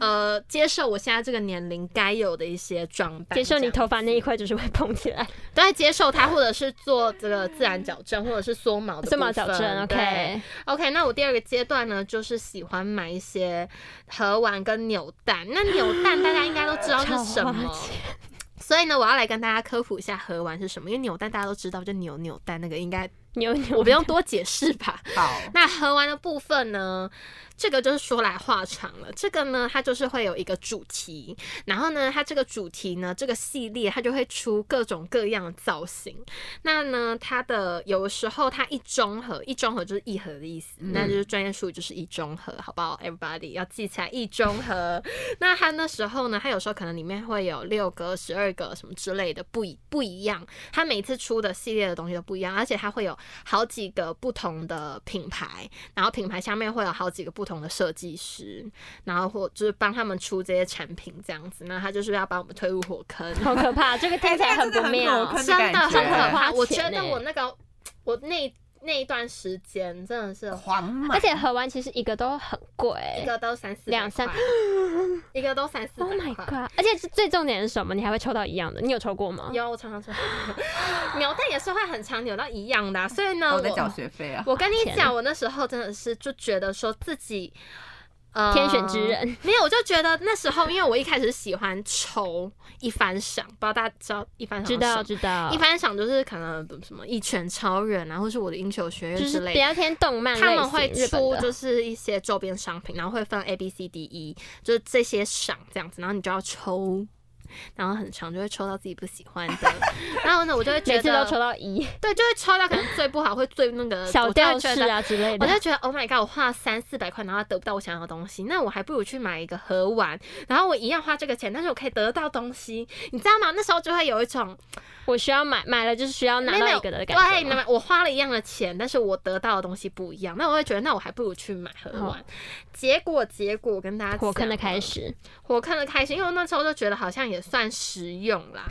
呃接受我现在这个年龄该有的一些装扮。接受你头发那一块就是会蓬起来，对，接受它，或者是做这个自然矫正，或者是缩毛的。缩毛矫正，OK。OK，那我第二个阶段呢，就是喜欢买一些盒丸跟扭蛋。那扭蛋大家应该都知道是什么。所以呢，我要来跟大家科普一下核丸是什么，因为扭蛋大家都知道，就扭扭蛋那个应该牛牛，我不用多解释吧。好，那喝完的部分呢？这个就是说来话长了。这个呢，它就是会有一个主题，然后呢，它这个主题呢，这个系列它就会出各种各样的造型。那呢，它的有的时候它一中盒，一中盒就是一盒的意思，嗯、那就是专业术语就是一中盒，好不好？Everybody 要记起来一中盒。那它那时候呢，它有时候可能里面会有六个、十二个什么之类的，不一不一样。它每次出的系列的东西都不一样，而且它会有好几个不同的品牌，然后品牌下面会有好几个不同。的设计师，然后或就是帮他们出这些产品这样子，那他就是要把我们推入火坑，好可怕！这个听起来很不妙，真的很可怕。我觉得我那个我那那一段时间真的是狂买，而且合完其实一个都很贵，一个都三四两三，一个都三四。Oh my god！而且最重点是什么？你还会抽到一样的？你有抽过吗？有，我常常抽。扭蛋也是会很常扭到一样的，所以呢，我在缴学费啊。我跟你讲，我那时候真的是就觉得说自己。呃，天选之人没有，我就觉得那时候，因为我一开始喜欢抽一番赏，不知道大家知道一番赏？知道知道，一番赏就是可能什么一拳超人啊，或是我的英雄学院之类的，比较偏动漫，他们会出就是一些周边商品，然后会分 A B C D E，就是这些赏这样子，然后你就要抽。然后很长，就会抽到自己不喜欢的，然后呢，我就会觉得每次都抽到一，对，就会抽到可能最不好，会最那个小吊饰啊之类的，我就觉得 Oh my god，我花了三四百块，然后得不到我想要的东西，那我还不如去买一个盒玩，然后我一样花这个钱，但是我可以得到东西，你知道吗？那时候就会有一种我需要买，买了就是需要拿到一个的感觉。对，我花了一样的钱，但是我得到的东西不一样，那我会觉得，那我还不如去买盒玩。结果，结果跟大家火坑的开始，火坑的开始，因为那时候就觉得好像算实用啦。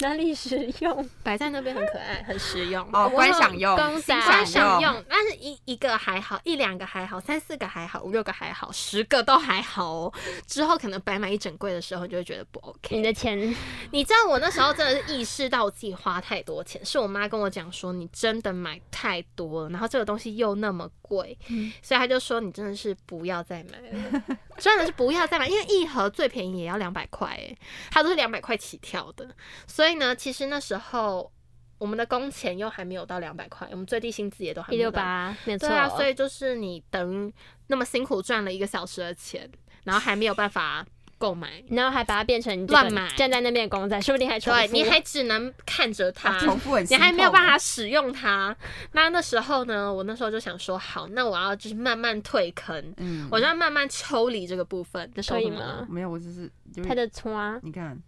哪里实用？摆在那边很可爱，很实用。哦，观赏用，观赏用。但是一一个还好，一两个还好，三四个还好，五六个还好，十个都还好哦。之后可能摆满一整柜的时候，你就会觉得不 OK。你的钱，你知道我那时候真的是意识到我自己花太多钱，是我妈跟我讲说，你真的买太多了，然后这个东西又那么贵，嗯、所以她就说你真的是不要再买了，真的是不要再买，因为一盒最便宜也要两百块，哎，它都是两百块起跳的，所以。所以呢，其实那时候我们的工钱又还没有到两百块，我们最低薪资也都还没有到一六八，没错。对啊，所以就是你等于那么辛苦赚了一个小时的钱，然后还没有办法购买，然后还把它变成乱买，站在那边的公仔，说不定还对，你还只能看着它，啊、重复你还没有办法使用它。那那时候呢，我那时候就想说，好，那我要就是慢慢退坑，嗯，我就要慢慢抽离这个部分，可以吗？没有，我只是他的窗，你看。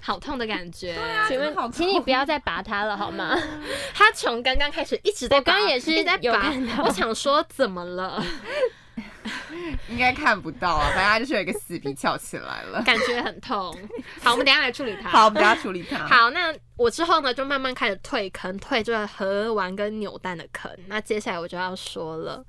好痛的感觉，请问，请你不要再拔它了好吗？它从刚刚开始一直在，我刚刚也是在拔。我想说，怎么了？应该看不到啊，反正就是有一个死皮翘起来了，感觉很痛。好，我们等一下来处理它。好，我们等下处理它。好，那我之后呢，就慢慢开始退坑，退这个核丸跟扭蛋的坑。那接下来我就要说了。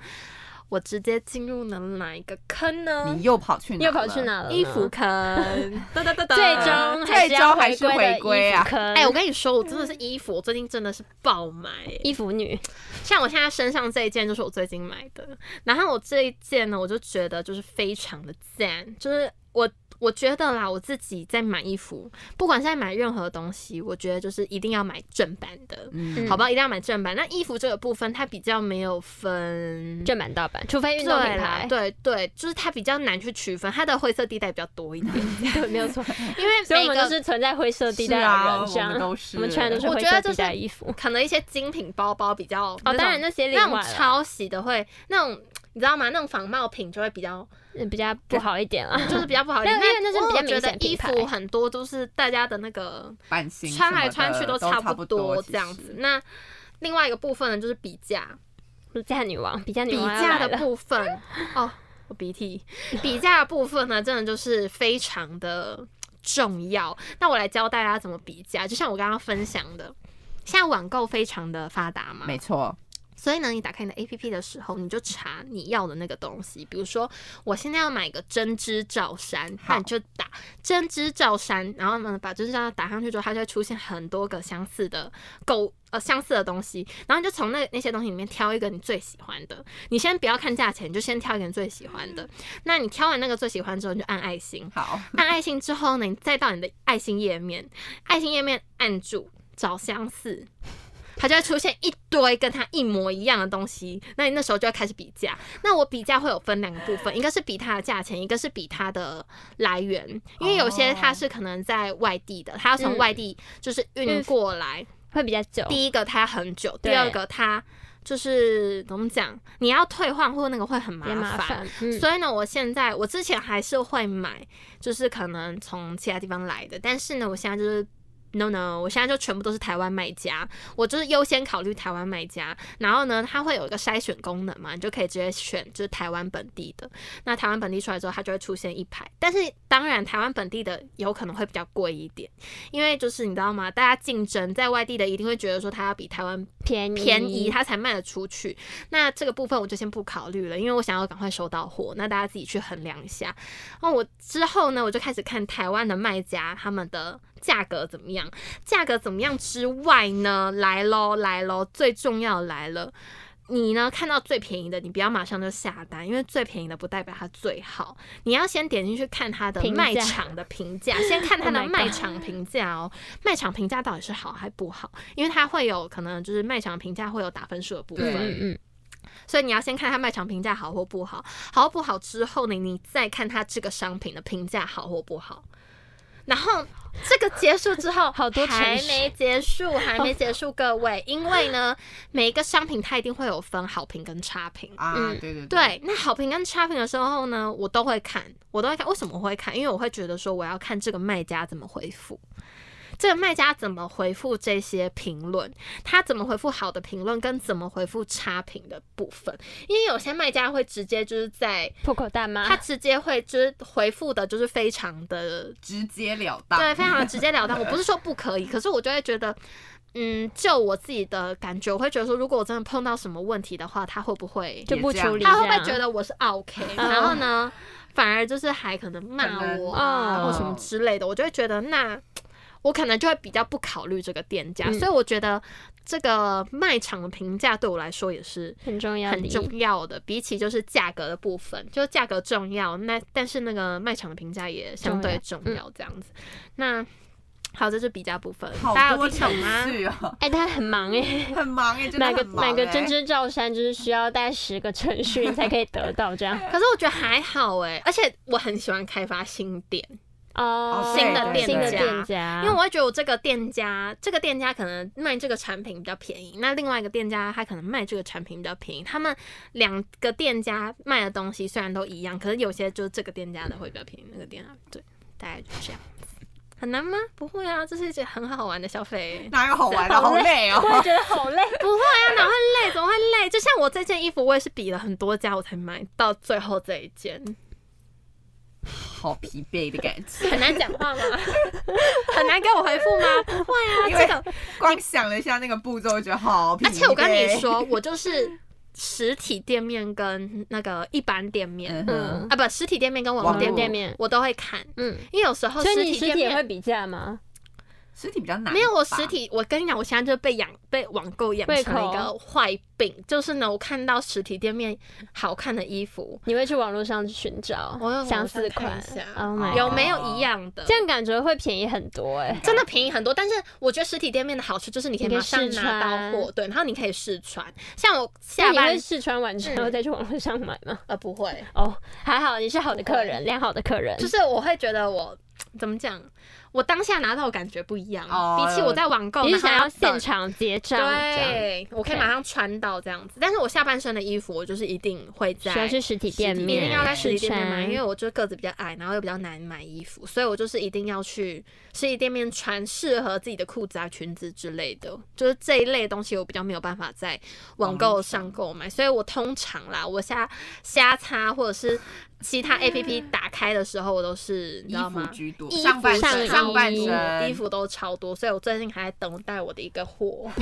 我直接进入了哪一个坑呢？你又跑去哪？又跑去哪了？衣服坑，哒哒哒哒，最终最终还是回归啊！哎、欸，我跟你说，我真的是衣服，我最近真的是爆买衣服女。像我现在身上这一件就是我最近买的，然后我这一件呢，我就觉得就是非常的赞，就是我。我觉得啦，我自己在买衣服，不管是在买任何东西，我觉得就是一定要买正版的，嗯、好不好？一定要买正版。那衣服这个部分，它比较没有分正版盗版，除非运动品牌。对对，就是它比较难去区分，它的灰色地带比较多一点。对，没有错，因为每个都是存在灰色地带的人，啊、我们都是，我们穿的都是灰色地带衣服。可能一些精品包包比较，哦，当然那些那种抄袭的会那种。你知道吗？那种仿冒品就会比较比较不好一点啊，就是比较不好一点。因为那是比较觉得，衣服很多都是大家的那个 版型，穿来穿去都差不多这样子。那另外一个部分呢，就是比价，比价女王，比价女王。比价的部分 哦，我鼻涕。比价的部分呢，真的就是非常的重要。那我来教大家怎么比价，就像我刚刚分享的，现在网购非常的发达嘛，没错。所以呢，你打开你的 APP 的时候，你就查你要的那个东西。比如说，我现在要买个针织罩衫，那你就打针织罩衫，然后呢，把针织罩衫打上去之后，它就会出现很多个相似的购呃相似的东西，然后你就从那那些东西里面挑一个你最喜欢的。你先不要看价钱，你就先挑一个你最喜欢的。那你挑完那个最喜欢之后，你就按爱心。好，按爱心之后呢，你再到你的爱心页面，爱心页面按住找相似。它就会出现一堆跟它一模一样的东西，那你那时候就要开始比价。那我比价会有分两个部分，一个是比它的价钱，一个是比它的来源，因为有些它是可能在外地的，它要从外地就是运过来、嗯、会比较久。第一个它很久，第二个它就是怎么讲，你要退换货那个会很麻烦、嗯。所以呢，我现在我之前还是会买，就是可能从其他地方来的，但是呢，我现在就是。No no，我现在就全部都是台湾卖家，我就是优先考虑台湾卖家。然后呢，它会有一个筛选功能嘛，你就可以直接选就是台湾本地的。那台湾本地出来之后，它就会出现一排。但是当然，台湾本地的有可能会比较贵一点，因为就是你知道吗？大家竞争在外地的一定会觉得说它要比台湾便宜，便宜它才卖得出去。那这个部分我就先不考虑了，因为我想要赶快收到货。那大家自己去衡量一下。那我之后呢，我就开始看台湾的卖家他们的。价格怎么样？价格怎么样之外呢？来喽，来喽！最重要来了，你呢看到最便宜的，你不要马上就下单，因为最便宜的不代表它最好。你要先点进去看它的卖场的评价，先看它的卖场评价哦。卖场评价到底是好还不好？因为它会有可能就是卖场评价会有打分数的部分。嗯嗯。所以你要先看它卖场评价好或不好，好不好之后呢，你再看它这个商品的评价好或不好。然后这个结束之后，好多还没结束，还没结束，各位，因为呢，每一个商品它一定会有分好评跟差评啊，对对对，对，那好评跟差评的时候呢，我都会看，我都会看，为什么会看？因为我会觉得说，我要看这个卖家怎么回复。这个卖家怎么回复这些评论？他怎么回复好的评论，跟怎么回复差评的部分？因为有些卖家会直接就是在破口大骂，他直接会就是回复的，就是非常的直截了当，对，非常的直截了当。我不是说不可以，可是我就会觉得，嗯，就我自己的感觉，我会觉得说，如果我真的碰到什么问题的话，他会不会就不处理？他会不会觉得我是 OK？然后呢，反而就是还可能骂我啊，或什么之类的，我就会觉得那。我可能就会比较不考虑这个店家，嗯，所以我觉得这个卖场的评价对我来说也是很重要很重要的。比起就是价格的部分，就是价格重要，那但是那个卖场的评价也相对重要，这样子。嗯、那好，这是比价部分，大家有听懂吗？哎，他 很忙哎，很忙哎，买个买个针织罩衫就是需要带十个程序才可以得到这样。可是我觉得还好哎，而且我很喜欢开发新店。哦、oh，新的店家，店家，因为我会觉得我这个店家，这个店家可能卖这个产品比较便宜，那另外一个店家他可能卖这个产品比较便宜。他们两个店家卖的东西虽然都一样，可是有些就是这个店家的会比较便宜，那个店家对，大概就这样子。很难吗？不会啊，这是一件很好玩的消费。哪有好玩的？好累哦，我也觉得好累。不会啊，哪会累？怎么会累？就像我这件衣服，我也是比了很多家我才买到最后这一件。好疲惫的感觉，很难讲话吗？很难给我回复吗？不会啊，因为这个光想了一下那个步骤，就觉得好疲惫。而且我跟你说，我就是实体店面跟那个一般店面，嗯啊，不，实体店面跟网店店面我都会看，嗯，因为有时候实体店面会比价吗？实体比较难，没有我实体，我跟你讲，我现在就被养被网购养成了一个坏病，就是呢，我看到实体店面好看的衣服，你会去网络上寻找相似款，有没有一样的？这样感觉会便宜很多哎、欸，真的便宜很多。但是我觉得实体店面的好处就是你可以马上拿到货，对，然后你可以试穿。像我下班试穿完之后再去网络上买吗？呃，不会哦，还好你是好的客人，良好的客人。就是我会觉得我怎么讲？我当下拿到的感觉不一样，oh, 比起我在网购，你是想要现场结账？对，我可以马上穿到这样子。但是我下半身的衣服，我就是一定会在需要去实体店面，一定要在实体店面买，因为我就个子比较矮，然后又比较难买衣服，所以我就是一定要去实体店面穿适合自己的裤子啊、裙子之类的，就是这一类东西我比较没有办法在网购上购买，所以我通常啦，我瞎瞎擦或者是。其他 A P P 打开的时候，我都是你知道吗？衣服居多，上半身、上半身衣服都超多，所以我最近还在等待我的一个货。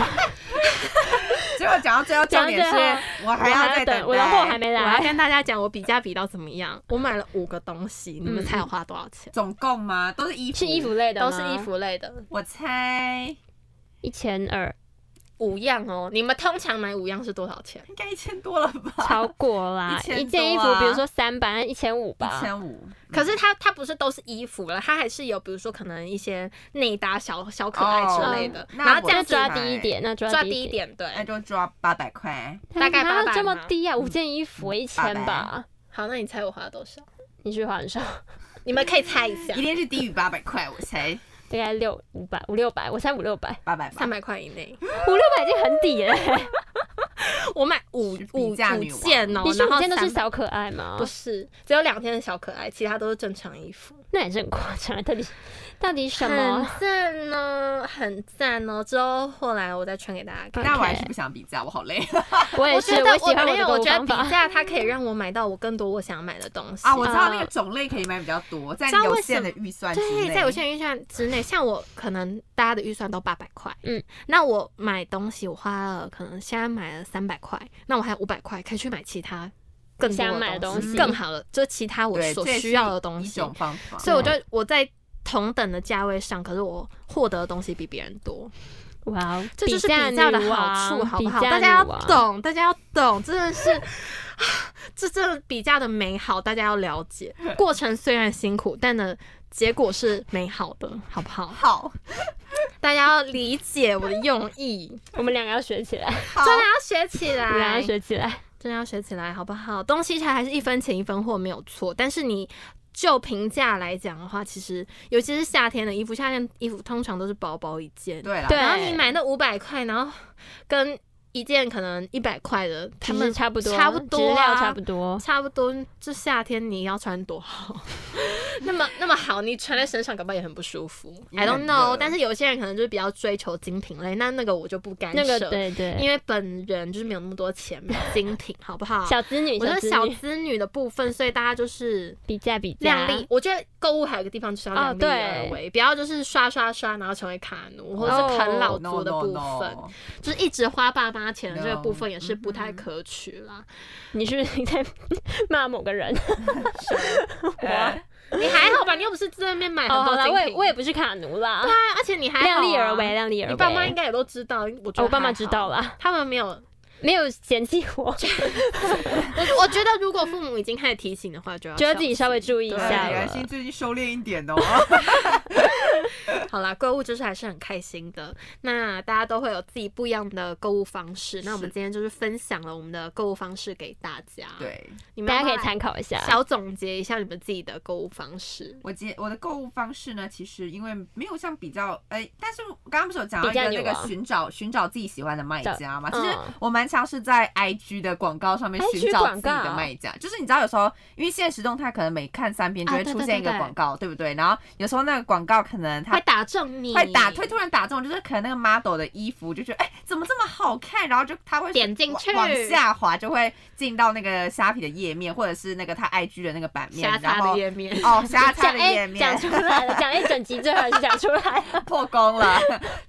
结果讲到最后，重点是我还要再等，我的货还没来。我要跟大家讲，我比价比到怎么样？我买了五个东西，你们猜我花多少钱？总共吗？都是衣服，是衣服类的，都是衣服类的。我猜一千二。五样哦，你们通常买五样是多少钱？应该一千多了吧？超过啦，一啊一件衣服，比如说三百，一千五吧。一千五。可是它它不是都是衣服了，它还是有，比如说可能一些内搭小小可爱之类的，哦然后这样抓低一点，那抓抓低低一点，对。那就抓八百块。大概八百这么低啊？五件衣服一千吧？好，那你猜我花了多少？你去花很少？你们可以猜一下一，定是低于八百块，我猜大概六五百五六百，我猜五六百，八百吧三。百块以内。五六百已经很抵了。我买五五五比价女王件哦，你说然后五件都是300小可爱吗？不是，只有两天的小可爱，其他都是正常衣服。那也是很夸张。到底到底什很么？赞呢，很赞哦。之后后来我再传给大家看。但我还是不想比价，我好累 我也是，我觉得喜欢没有，的我觉得比。价它可以让我买到我更多我想买的东西啊！我知道那个种类可以买比较多，在你有限的预算之内。对，在有限预算之内，像我可能大家的预算都八百块，嗯，那我买东西我花了可能现在买了三百块，那我还有五百块可以去买其他更多想买的东东西更好的，就其他我所需要的东西一种。方法。所以我觉得我在同等的价位上，可是我获得的东西比别人多，哇哦，这就是比较的好处，好不好？大家要懂，大家要懂，真的是。这这比较的美好，大家要了解。过程虽然辛苦，但呢，结果是美好的，好不好？好，大家要理解我的用意，我们两个要学起来，真的要学起我们两个来要，学起来。真的要学起来，好不好？东西才还是一分钱一分货，没有错。但是你就平价来讲的话，其实尤其是夏天的衣服，夏天衣服通常都是薄薄一件，对然后你买那五百块，然后跟一件可能一百块的，他他们们差不多，差不多啊差不多。差不多，这夏天你要穿多好，那么那么好，你穿在身上，搞不好也很不舒服。I don't know，但是有些人可能就是比较追求精品类，那那个我就不干涉，那个对对，因为本人就是没有那么多钱买精品，好不好？小资女，我觉得小资女。的部分，所以大家就是比价比价。量力。我觉得购物还有一个地方就是要量力而为，不要就是刷刷刷，然后成为卡奴或者是啃老族的部 No, no, 分。no 就是一直花爸妈钱的这个部分也是不太可取啦。你是不是在 骂某个人？哇，你还好吧？你又不是在那边买哦，好啦，我也很多精品。我也不是卡奴啦对，啊，而且你还量力而为，量力而为。你爸妈应该也都知道，我爸妈知道啦，他们没有。没有嫌弃我，我 我觉得如果父母已经开始提醒的话，就要觉得自己稍微注意一，下李安心了。最近收敛一点哦。好啦，购物就是还是很开心的。那大家都会有自己不一样的购物方式。那我们今天就是分享了我们的购物方式给大家。，对，你们大家可以参考一下。小总结一下你们自己的购物方式。我接我的购物方式呢，其实因为没有像比较，哎、但是我刚刚不是有讲到一个那个寻找寻找自己喜欢的卖家嘛？其嗯实我蛮常是在 IG 的广告上面寻找自己的卖家，就是你知道有时候因为现实动态可能每看三遍就会出现一个对。对广告，对不对？然后有时候那个广告可能它会打中你，会打，会突然打中，就是可能那个 model 的衣服就觉得哎、怎么这么好看，然后就他会点进去。往往下滑就会进到那个虾皮的页面，或者是那个他 IG 的那个版面，瞎擦的然后页面。哦瞎擦讲哎，的页面。讲出来了，讲一整集最后是讲出来。了。破功了，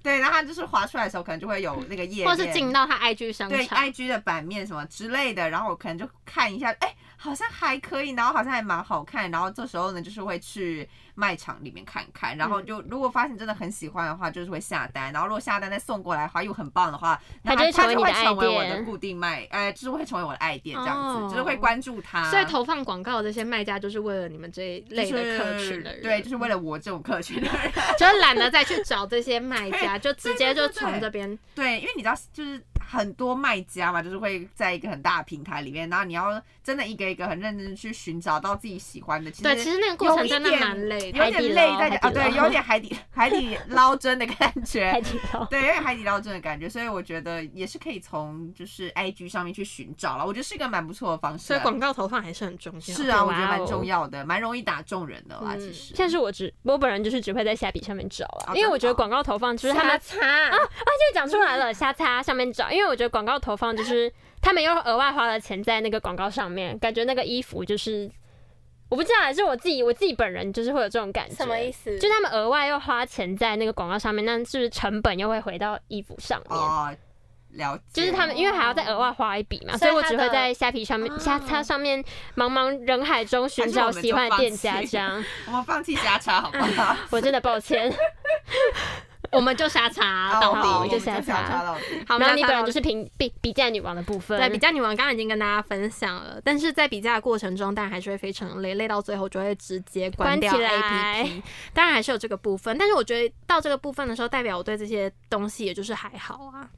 对，然后他就是滑出来的时候，可能就会有那个页面，或是进到他 IG 商对场，IG 的版面什么之类的，然后我可能就看一下，哎、好像还可以，然后好像还蛮好看，然后这时候呢，就是会去卖场里面看看，然后就如果发现真的很喜欢的话，就是会下单，然后如果下单再送过来的话又很棒的话，那它就会成为你的它就会成为我的固定卖，呃，就是会成为我的爱店这样子，哦就是会关注它，所以投放广告的这些卖家就是为了你们这一类的客群的人，对，就是为了我这种客群的人。就是懒得再去找这些卖家，就直接就从这边。对，因为你知道，就是很多卖家嘛，就是会在一个很大的平台里面，然后你要真的一个一个很认真去寻找到自己喜欢的。其实对，其实那个过程真的蛮累的，有点累在啊，对，有点海底 海底捞针的感觉 海。底捞。对，有点海底捞针的感觉，所以我觉得也是可以从就是 IG 上面去寻找了，我觉得是一个蛮不错的方式啊。所以广告投放还是很重要。是啊，我觉得蛮重要的，蛮容易打中人的啦。嗯其实，像是我只我本人就是只会在虾皮上面找啊，哦因为我觉得广告投放就是他们擦擦就讲出来了，瞎擦上面找，因为我觉得广告投放就是他们又额外花了钱在那个广告上面，感觉那个衣服就是我不知道，还是我自己我自己本人就是会有这种感觉，什么意思？就他们额外又花钱在那个广告上面，那是不是成本又会回到衣服上面？哦，了解。就是他们因为还要再额外花一笔嘛，所以我只会在虾皮上面、哦虾叉上面茫茫人海中寻找喜欢的店家，这样。我们放弃虾叉好不好？我真的抱歉。我们就瞎查到底，就瞎插插到底。好，然后你本人就就是评比比价女王的部分，对比价女王，刚刚已经跟大家分享了，但是在比价的过程中，当然还是会非常累，累到最后就会直接关掉 APP。当然还是有这个部分，但是我觉得到这个部分的时候，代表我对这些东西也就是还好啊。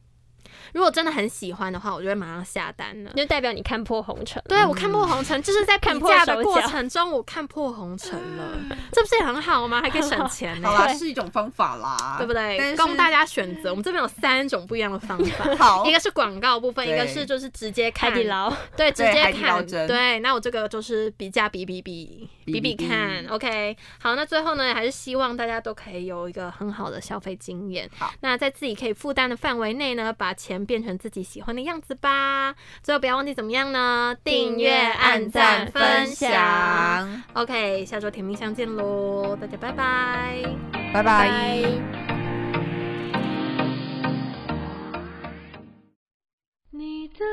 如果真的很喜欢的话，我就会马上下单了。就代表你看破红尘。对，我看破红尘，就是在比看破价的过程中，我看破红尘了，这不是也很好吗？还可以省钱呢、好啦，对是一种方法啦，对不对？供大家选择。我们这边有三种不一样的方法，好一个是广告部分，一个是就是直接看海底捞，对，直接看。对，那我这个就是比价比比比比比比看。OK，好，那最后呢，还是希望大家都可以有一个很好的消费经验。好，那在自己可以负担的范围内呢，把钱变成自己喜欢的样子吧。最后不要忘记怎么样呢？订阅、按赞、分享。OK，下周甜蜜相见喽，大家拜拜。拜拜。拜。你的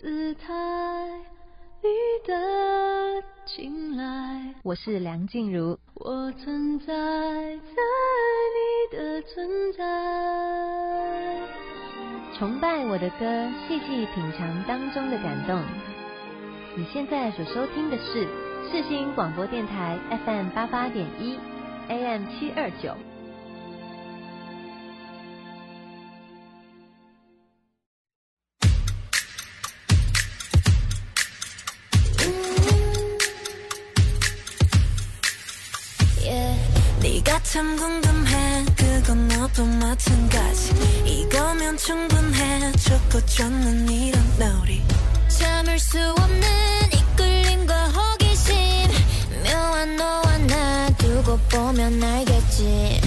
姿态，你的青睐，我是梁静茹，我存在在你的存在。崇拜我的歌，细细品尝当中的感动。你现在所收听的是世新广播电台 FM 八八点一，AM 七二九。Yeah, 네가 참 궁금해 그건 너도 마찬가지 이거면 좋는 이런 놀이 참을 수 없는 이끌림과 호기심. 묘한 너와 나 두고 보면 알겠지